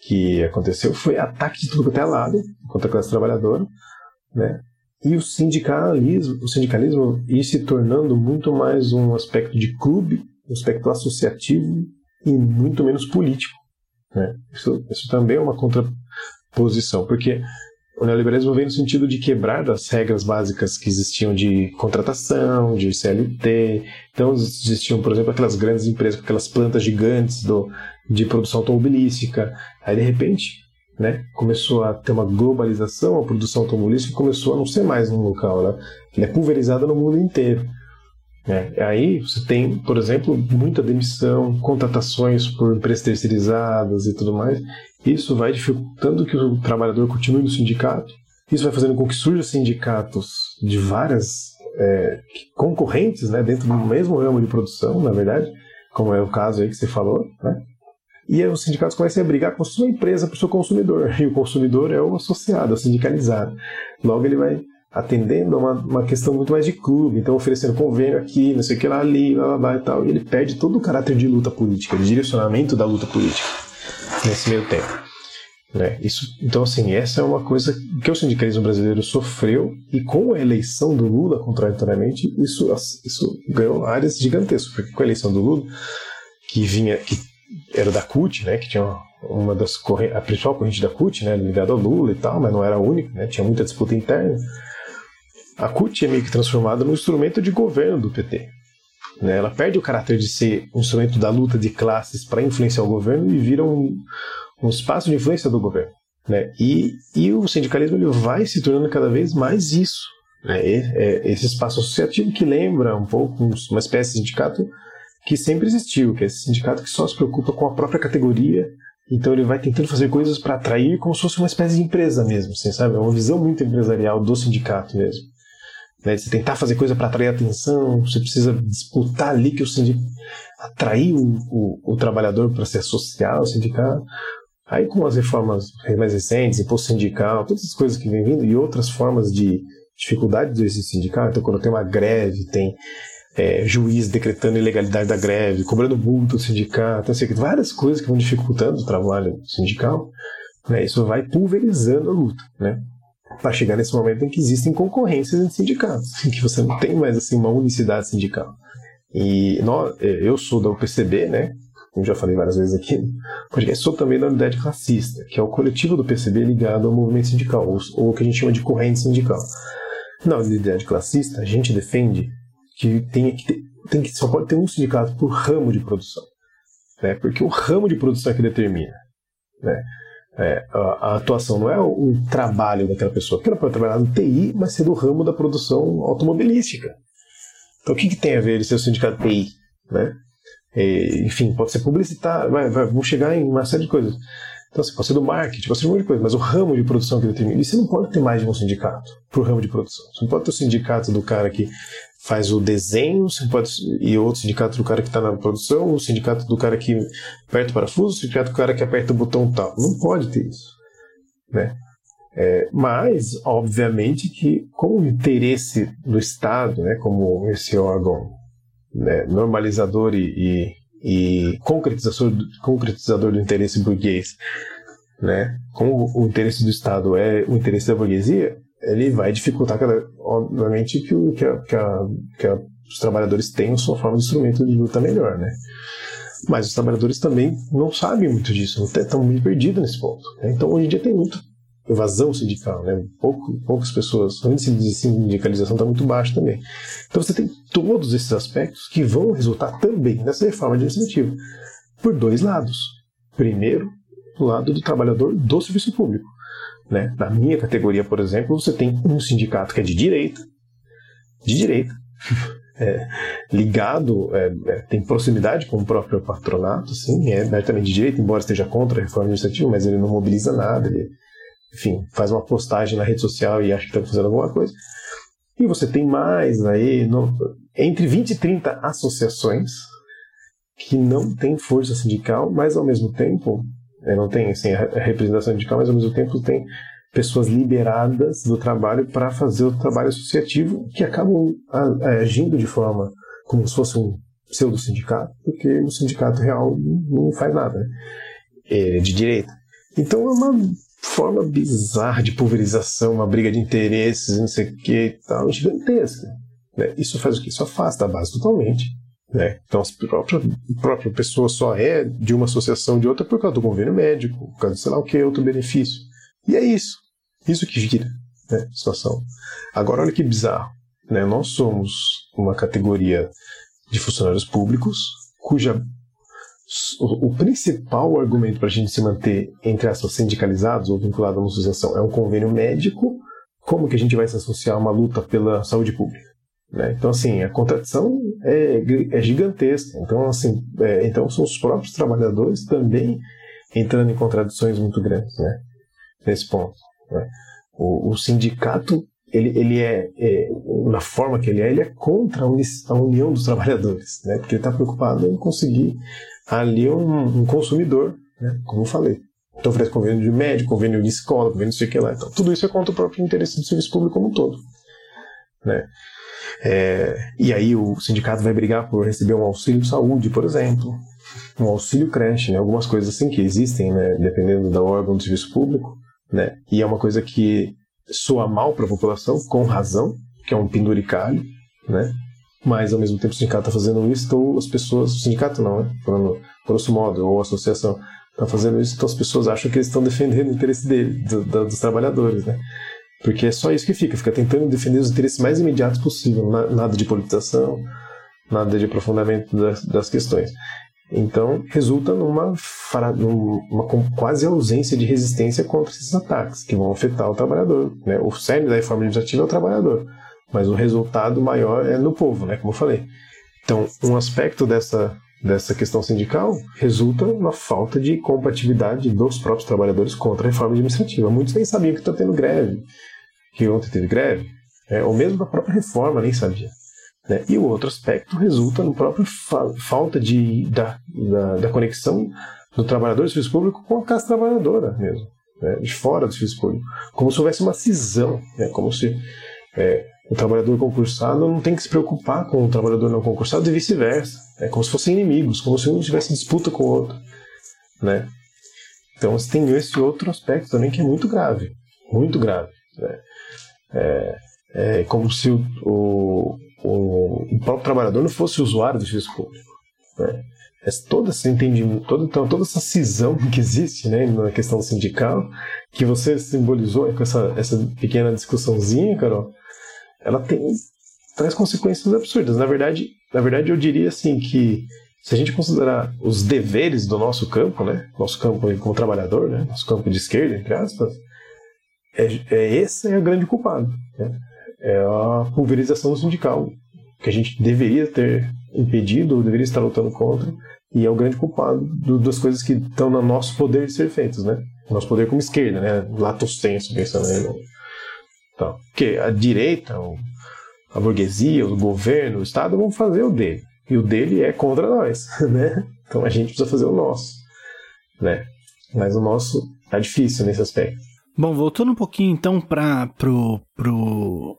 que aconteceu foi ataque de tudo quanto é lado contra a classe trabalhadora, né? E o sindicalismo, o sindicalismo ir se tornando muito mais um aspecto de clube, um aspecto associativo e muito menos político. Né? Isso, isso também é uma contraposição, porque o neoliberalismo vem no sentido de quebrar as regras básicas que existiam de contratação, de CLT. Então existiam, por exemplo, aquelas grandes empresas aquelas plantas gigantes do, de produção automobilística. Aí de repente, né, começou a ter uma globalização, a produção automobilística começou a não ser mais num local, né? Ela é pulverizada no mundo inteiro. É, aí você tem, por exemplo, muita demissão, contratações por empresas terceirizadas e tudo mais. Isso vai dificultando que o trabalhador continue no sindicato. Isso vai fazendo com que surjam sindicatos de várias é, concorrentes né, dentro do mesmo ramo de produção, na verdade, como é o caso aí que você falou. Né? E aí os sindicatos começam a brigar com a sua empresa para o seu consumidor. E o consumidor é o associado, é o sindicalizado. Logo ele vai atendendo a uma, uma questão muito mais de clube, então oferecendo convênio aqui, não sei o que lá ali, blá, blá e tal. E ele perde todo o caráter de luta política, de direcionamento da luta política nesse meio tempo. Né? Isso, então, assim, essa é uma coisa que o sindicalismo brasileiro sofreu e com a eleição do Lula, contraditoriamente, isso, isso ganhou áreas gigantescas, porque com a eleição do Lula, que vinha, que era da CUT, né, que tinha uma das a principal corrente da CUT, né, ligada ao Lula e tal, mas não era a única, né, tinha muita disputa interna a CUT é meio que transformada num instrumento de governo do PT. Né? Ela perde o caráter de ser um instrumento da luta de classes para influenciar o governo e vira um, um espaço de influência do governo. Né? E, e o sindicalismo ele vai se tornando cada vez mais isso. Né? É esse espaço associativo que lembra um pouco uma espécie de sindicato que sempre existiu, que é esse sindicato que só se preocupa com a própria categoria então ele vai tentando fazer coisas para atrair como se fosse uma espécie de empresa mesmo, assim, sabe? É uma visão muito empresarial do sindicato mesmo. Né? Você tentar fazer coisa para atrair atenção, você precisa disputar ali que o sindicato atrair o, o, o trabalhador para se associar ao sindicato. Aí com as reformas mais recentes, imposto sindical, todas as coisas que vem vindo e outras formas de dificuldade do sindical, então quando tem uma greve, tem é, juiz decretando ilegalidade da greve, cobrando multa do sindicato, assim, várias coisas que vão dificultando o trabalho sindical, né, isso vai pulverizando a luta. Né? para chegar nesse momento em que existem concorrências entre sindicatos, em que você não tem mais assim uma unicidade sindical. E nós, é, eu sou da UPCB, né? Como já falei várias vezes aqui, porque sou também da unidade classista, que é o coletivo do PCB ligado ao movimento sindical, ou, ou o que a gente chama de corrente sindical. Na unidade classista, a gente defende que tem que ter, tem que, só pode ter um sindicato por ramo de produção. Né? Porque o ramo de produção é que determina. Né? É, a, a, atuação não é o, o, trabalho daquela pessoa. Porque ela pode trabalhar no TI, mas ser do ramo da produção automobilística. Então o que, que tem a ver ele ser o sindicato TI? Né? E, enfim, pode ser publicitário, vai, vai, vamos chegar em uma série de coisas. Então, assim, pode ser do marketing, pode ser um monte de coisa, mas o ramo de produção que determina. E você não pode ter mais de um sindicato para o ramo de produção. Você não pode ter o sindicato do cara que faz o desenho, e outro sindicato do cara que está na produção, o sindicato do cara que aperta o parafuso, o sindicato do cara que aperta o botão tal. Não pode ter isso. Né? É, mas, obviamente, que como o interesse do Estado, né, como esse órgão né, normalizador e, e, e concretizador, concretizador do interesse burguês, né, como o interesse do Estado é o interesse da burguesia, ele vai dificultar, obviamente, que, o, que, a, que, a, que a, os trabalhadores tenham sua forma de instrumento de luta melhor, né? Mas os trabalhadores também não sabem muito disso, estão muito perdidos nesse ponto. Né? Então, hoje em dia tem muito evasão sindical, né? Pouco, poucas pessoas, o índice de sindicalização está muito baixo também. Então você tem todos esses aspectos que vão resultar também nessa reforma administrativa, por dois lados. Primeiro, do lado do trabalhador do serviço público. Né? Na minha categoria, por exemplo, você tem um sindicato que é de direita, de direita, é, ligado, é, é, tem proximidade com o próprio patronato, sim, é abertamente de direita, embora esteja contra a reforma administrativa, mas ele não mobiliza nada, ele enfim, faz uma postagem na rede social e acha que está fazendo alguma coisa. E você tem mais aí, no, entre 20 e 30 associações que não têm força sindical, mas ao mesmo tempo, é, não tem assim, a representação sindical, mas ao mesmo tempo tem pessoas liberadas do trabalho para fazer o trabalho associativo que acabam agindo de forma como se fosse um pseudo-sindicato, porque o sindicato real não faz nada. Né? É de direita. Então é uma forma bizarra de pulverização, uma briga de interesses, não sei o que e tal, gigantesca. Né? Isso faz o que? Isso afasta a base totalmente. Né? Então a própria, a própria pessoa só é de uma associação de outra por causa do convênio médico, por causa de sei lá o que, outro benefício. E é isso. Isso que gira né, a situação. Agora olha que bizarro. Né? Nós somos uma categoria de funcionários públicos cuja o, o principal argumento para a gente se manter, entre aspas, sindicalizados ou vinculados a uma associação é um convênio médico. Como que a gente vai se associar a uma luta pela saúde pública? Né? Então, assim, a contradição é, é gigantesca. Então, assim, é, então são os próprios trabalhadores também entrando em contradições muito grandes, né? Nesse ponto. Né? O, o, sindicato, ele, ele é, é, na forma que ele é, ele é contra a, uni, a união dos trabalhadores, né? Porque ele está preocupado em conseguir ali um, um consumidor, né? como eu falei. Então oferece convênio de médico, convênio de escola, convênio não sei que lá. Então, tudo isso é contra o próprio interesse do serviço público como um todo. Né? É, e aí o sindicato vai brigar por receber um auxílio saúde, por exemplo, um auxílio creche, né? algumas coisas assim que existem, né? dependendo da órgão do serviço público, né? e é uma coisa que soa mal para a população, com razão, que é um penduricalho, né? mas ao mesmo tempo o sindicato está fazendo isso, então as pessoas, o sindicato não, né? Falando grosso modo, ou a associação está fazendo isso, então as pessoas acham que eles estão defendendo o interesse dele, do, do, dos trabalhadores, né? Porque é só isso que fica, fica tentando defender os interesses mais imediatos possível, nada de politização, nada de aprofundamento das, das questões. Então, resulta numa, numa, quase ausência de resistência contra esses ataques, que vão afetar o trabalhador. Né? O cerne da reforma administrativa é o trabalhador mas o resultado maior é no povo, né, como eu falei. Então, um aspecto dessa, dessa questão sindical resulta na falta de compatibilidade dos próprios trabalhadores contra a reforma administrativa. Muitos nem sabiam que está tendo greve, que ontem teve greve, é, ou mesmo da própria reforma, nem sabia. Né? E o outro aspecto resulta no próprio fa falta de, da, da, da, conexão do trabalhador do serviço público com a classe trabalhadora mesmo, né? de fora do serviço público. Como se houvesse uma cisão, né? como se é, o trabalhador concursado não tem que se preocupar com o trabalhador não concursado e vice-versa. É como se fossem inimigos, como se um tivesse disputa com o outro. Né? Então tem esse outro aspecto também que é muito grave. Muito grave. Né? É, é como se o, o, o, próprio trabalhador não fosse usuário do serviço público. Né? todo esse entendimento, todo, então, toda essa cisão que existe né, na questão sindical, que você simbolizou com essa, essa pequena discussãozinha, Carol, ela tem traz consequências absurdas. Na verdade, na verdade, eu diria assim que se a gente considerar os deveres do nosso campo, né, nosso campo como trabalhador, né, nosso campo de esquerda, entre aspas, é, é esse é o grande culpado. Né? É a pulverização sindical, que a gente deveria ter impedido, deveria estar lutando contra, e é o grande culpado do, das coisas que estão no nosso poder de ser feitas, né? Nosso poder como esquerda, né? Lato senso, pensando aí. No... Então, porque a direita, a burguesia, o governo, o Estado vão fazer o dele. E o dele é contra nós, né? Então a gente precisa fazer o nosso, né? Mas o nosso tá difícil nesse aspecto. Bom, voltando um pouquinho então para pro, pro,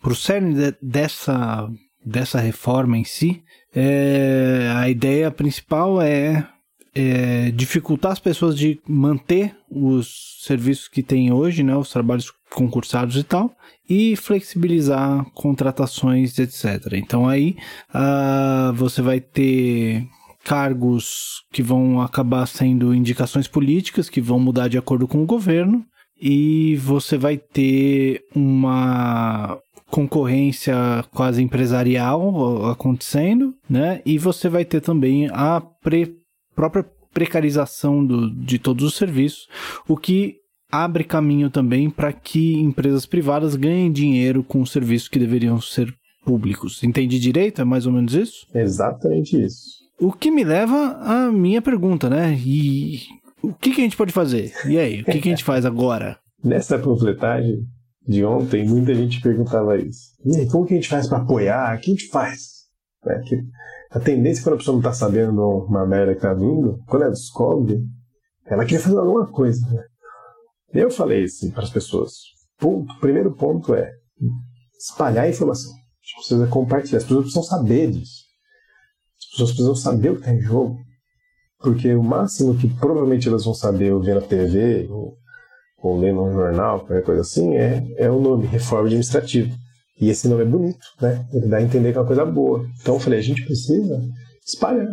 pro cerne de, dessa, dessa reforma em si, é, a ideia principal é, é, dificultar as pessoas de manter os serviços que têm hoje, né, os trabalhos concursados e tal, e flexibilizar contratações, etc. Então aí uh, você vai ter cargos que vão acabar sendo indicações políticas que vão mudar de acordo com o governo e você vai ter uma concorrência quase empresarial acontecendo, né? E você vai ter também a pre própria precarização do, de todos os serviços, o que abre caminho também para que empresas privadas ganhem dinheiro com serviços que deveriam ser públicos. Entendi direito? É mais ou menos isso? Exatamente isso. O que me leva à minha pergunta, né? E o que, que a gente pode fazer? E aí, o que, que a gente faz agora? Nessa panfletagem de ontem, muita gente perguntava isso. E aí, como que a gente faz para apoiar? O que a gente faz? É que a tendência quando a pessoa não está sabendo uma merda que tá vindo, quando ela descobre, ela quer fazer alguma coisa. Né? Eu falei assim para as pessoas. O primeiro ponto é espalhar a informação. A gente precisa compartilhar. As pessoas precisam saber disso. As pessoas precisam saber o que está em jogo. Porque o máximo que provavelmente elas vão saber ouvindo na TV ou, ou um jornal, qualquer coisa assim, é, é o nome, reforma administrativa. E esse nome é bonito, né? Ele dá a entender que é uma coisa boa. Então eu falei, a gente precisa espalhar.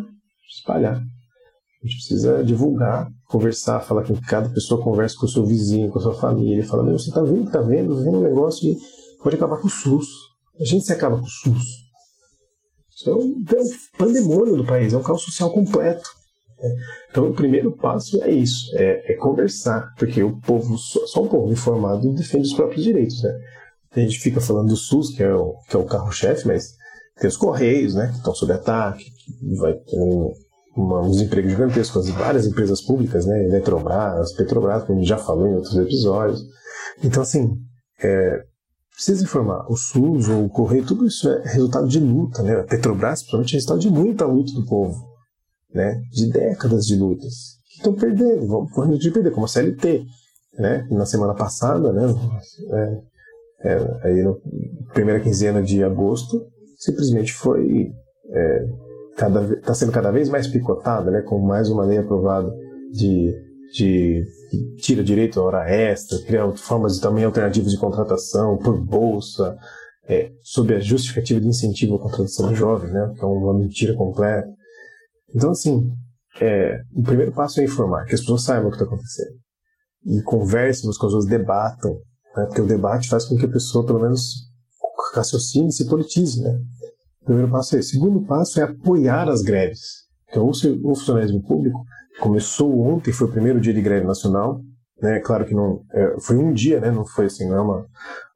Espalhar. A gente precisa divulgar conversar, falar com cada pessoa, conversa com o seu vizinho, com a sua família, fala, meu, você tá vendo, tá vendo, vendo um negócio que pode acabar com o SUS. A gente se acaba com o SUS. Isso é um, é um pandemônio do país, é um caos social completo. Né? Então, o primeiro passo é isso, é, é conversar, porque o povo, só, um povo informado defende os próprios direitos. Né? A gente fica falando do SUS, que é o, é o carro-chefe, mas tem os Correios, né, que estão sob ataque, que vai ter um, uma, um desemprego gigantesco, as várias empresas públicas, né, Eletrobras, Petrobras, como a gente já falou em outros episódios. Então, assim, é, precisa informar. O SUS o Correio, tudo isso é resultado de luta, né? A Petrobras, principalmente, é resultado de muita luta do povo, né? De décadas de lutas. Que estão perdendo, vão correndo de perder, como a CLT, né? Na semana passada, né? É, é, aí, na primeira quinzena de agosto, simplesmente foi é, está sendo cada vez mais picotada, né, com mais uma lei aprovada de, de tira direito à hora extra, criar formas também alternativas de contratação por bolsa, é, sob a justificativa de incentivo à contratação jovem, né, que é uma mentira completa. Então, assim, é, o primeiro passo é informar, que as pessoas saibam o que está acontecendo. E conversem, as pessoas debatam, né, porque o debate faz com que a pessoa, pelo menos, raciocine e se politize, né? Primeiro passo é esse. Segundo passo é apoiar as greves. Então, o, o funcionalismo público começou ontem, foi o primeiro dia de greve nacional. Né? Claro que não é, foi um dia, né? não foi assim, não é uma,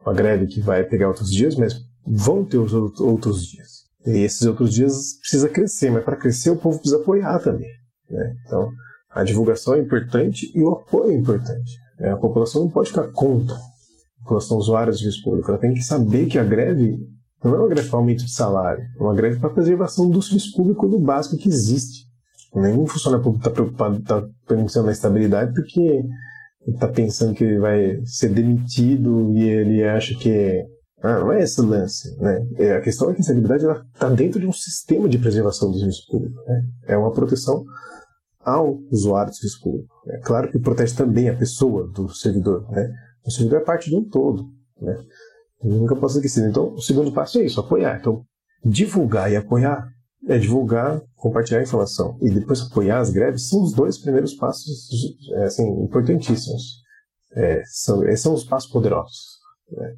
uma greve que vai pegar outros dias, mas vão ter os outros dias. E esses outros dias precisa crescer, mas para crescer o povo precisa apoiar também. Né? Então, a divulgação é importante e o apoio é importante. Né? A população não pode ficar contra. A população usuária de serviço público. Ela tem que saber que a greve não é uma greve para aumento de salário, é uma greve para preservação do serviço público do básico que existe. Nenhum funcionário público está preocupado, está pensando na estabilidade porque está pensando que ele vai ser demitido e ele acha que ah, não é esse lance. Né? É, a questão é que a estabilidade está dentro de um sistema de preservação do serviço público. Né? É uma proteção ao usuário do serviço público. É claro que protege também a pessoa do servidor. Né? O servidor é parte de um todo. Né? Nunca posso esquecer. Então, o segundo passo é isso, apoiar. Então, divulgar e apoiar é divulgar, compartilhar a informação e depois apoiar as greves são os dois primeiros passos é, assim, importantíssimos. É, são, são os passos poderosos. Né?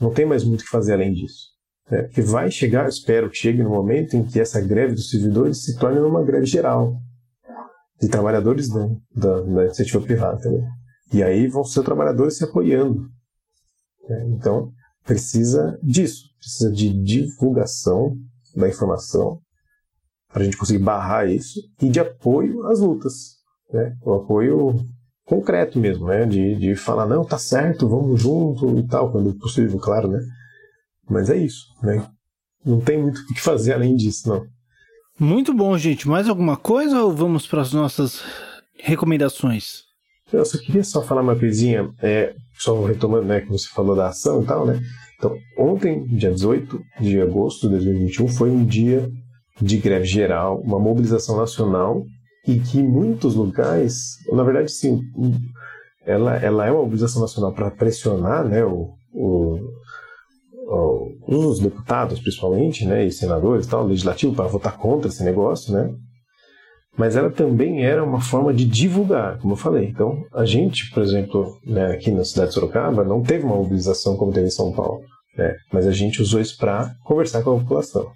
Não tem mais muito o que fazer além disso. Né? Porque vai chegar, espero que chegue no momento em que essa greve dos servidores se torne uma greve geral de trabalhadores da, da, da iniciativa privada. Também. E aí vão ser trabalhadores se apoiando. Né? Então, precisa disso, precisa de divulgação da informação para a gente conseguir barrar isso e de apoio às lutas, né? O apoio concreto mesmo, né? De, de falar não, tá certo, vamos junto e tal, quando possível, claro, né? Mas é isso, né? Não tem muito o que fazer além disso, não. Muito bom, gente. Mais alguma coisa ou vamos para as nossas recomendações? Eu só queria só falar uma coisinha, é, só retomando, né, que você falou da ação e tal, né? Então, ontem, dia 18 de agosto de 2021, foi um dia de greve geral, uma mobilização nacional e que em muitos locais, na verdade, sim, ela, ela é uma mobilização nacional para pressionar, né, o, o, o, os deputados, principalmente, né, e senadores, tal, legislativo, para votar contra esse negócio, né? Mas ela também era uma forma de divulgar, como eu falei. Então, a gente, por exemplo, né, aqui na cidade de Sorocaba, não teve uma mobilização como teve em São Paulo, né? Mas a gente usou isso para conversar com a população.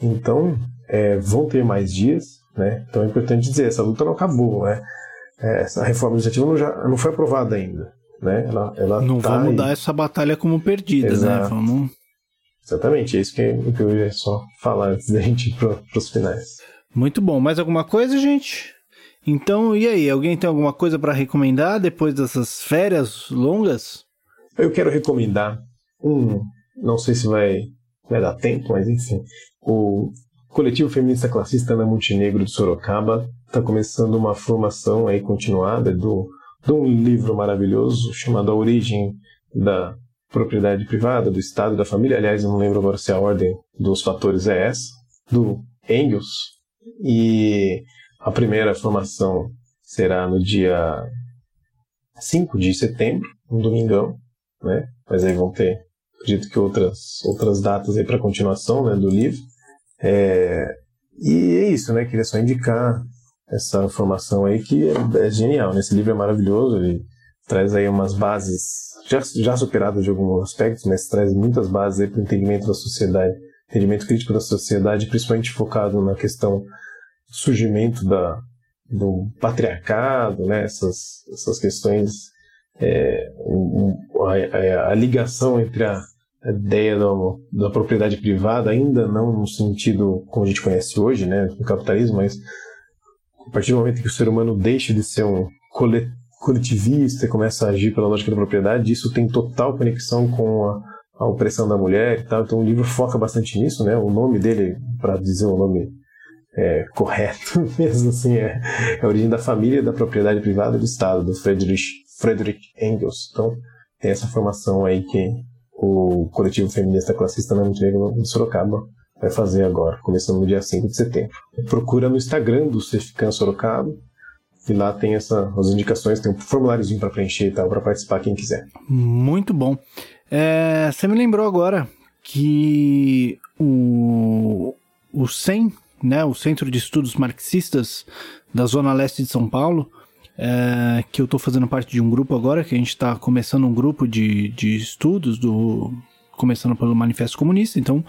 Então, é, vão ter mais dias, né? Então é importante dizer, essa luta não acabou, né? É, essa reforma legislativa não, já, não foi aprovada ainda, né? Ela, ela não tá vamos aí. dar essa batalha como perdida, Exato. né? Vamos... Exatamente, é isso que, que eu ia só falar antes da gente ir para os finais. Muito bom. Mais alguma coisa, gente? Então, e aí? Alguém tem alguma coisa para recomendar depois dessas férias longas? Eu quero recomendar um, não sei se vai, vai dar tempo, mas enfim, o Coletivo Feminista Classista na Montenegro de Sorocaba está começando uma formação aí continuada do, de um livro maravilhoso chamado A Origem da Propriedade Privada, do Estado e da Família. Aliás, eu não lembro agora se a ordem dos fatores é essa, do Engels. E a primeira formação será no dia 5 de setembro, um domingão, né? Mas aí vão ter, acredito que outras, outras datas aí para continuação né, do livro. É, e é isso, né? Queria só indicar essa formação aí que é, é genial. Né? Esse livro é maravilhoso, ele traz aí umas bases já, já superadas de alguns aspectos, mas traz muitas bases aí para o entendimento da sociedade, entendimento crítico da sociedade, principalmente focado na questão do surgimento da, do patriarcado, né? essas, essas questões, é, um, a, a, ligação entre a a ideia do, da propriedade privada, ainda não no sentido como a gente conhece hoje, né, no capitalismo, mas a partir do momento que o ser humano deixa de ser um coletivista e começa a agir pela lógica da propriedade, isso tem total conexão com a, a opressão da mulher e tal. Então o livro foca bastante nisso, né? O nome dele, para dizer o nome é, correto mesmo assim, é, é a origem da família, da propriedade privada do Estado, do Friedrich, Friedrich Engels. Então tem essa formação aí que o coletivo feminista classista na Montenegro de Sorocaba vai fazer agora, começando no dia 5 de setembro. Procura no Instagram do Cefican Sorocaba e lá tem essa, as indicações, tem um formuláriozinho para preencher e tal, para participar quem quiser. Muito bom. É, você me lembrou agora que o, o CEM, né, o Centro de Estudos Marxistas da Zona Leste de São Paulo, é, que eu estou fazendo parte de um grupo agora, que a gente está começando um grupo de, de estudos, do começando pelo Manifesto Comunista. Então,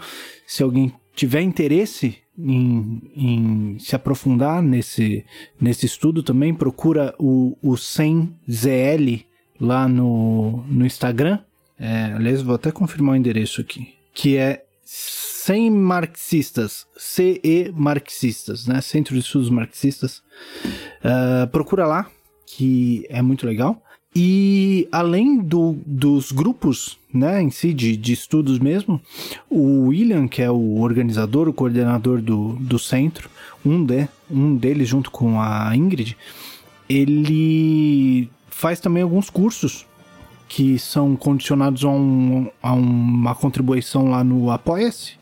se alguém tiver interesse em, em se aprofundar nesse, nesse estudo também, procura o, o 100ZL lá no, no Instagram. É, aliás, vou até confirmar o endereço aqui. Que é 100 marxistas, CE marxistas, né? Centro de Estudos Marxistas. Uh, procura lá, que é muito legal. E além do, dos grupos, né, em si, de, de estudos mesmo, o William, que é o organizador, o coordenador do, do centro, um, de, um deles junto com a Ingrid, ele faz também alguns cursos que são condicionados a, um, a uma contribuição lá no Apoia-se,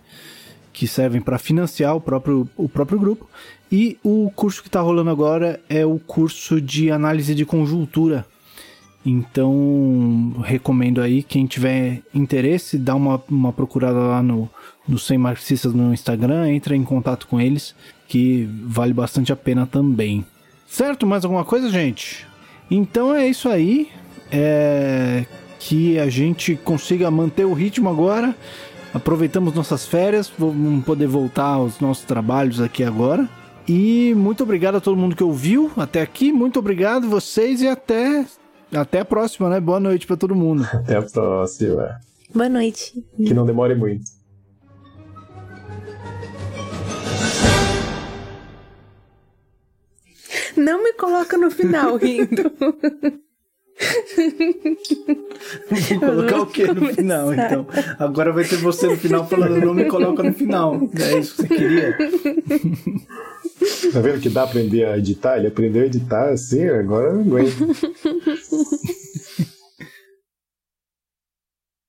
que servem para financiar o próprio, o próprio grupo. E o curso que está rolando agora é o curso de análise de conjuntura. Então, recomendo aí, quem tiver interesse, dá uma, uma procurada lá no, no Sem Marxistas no Instagram, entra em contato com eles, que vale bastante a pena também. Certo? Mais alguma coisa, gente? Então é isso aí. É... Que a gente consiga manter o ritmo agora aproveitamos nossas férias, vamos poder voltar aos nossos trabalhos aqui agora. E muito obrigado a todo mundo que ouviu até aqui. Muito obrigado vocês e até até a próxima, né? Boa noite para todo mundo. Até a próxima. Boa noite. Que não demore muito. Não me coloca no final rindo. Vou colocar o que no final, então? Agora vai ter você no final falando, não me coloca no final. É isso que você queria? Tá vendo que dá pra aprender a editar? Ele aprendeu a editar assim, agora eu não aguento.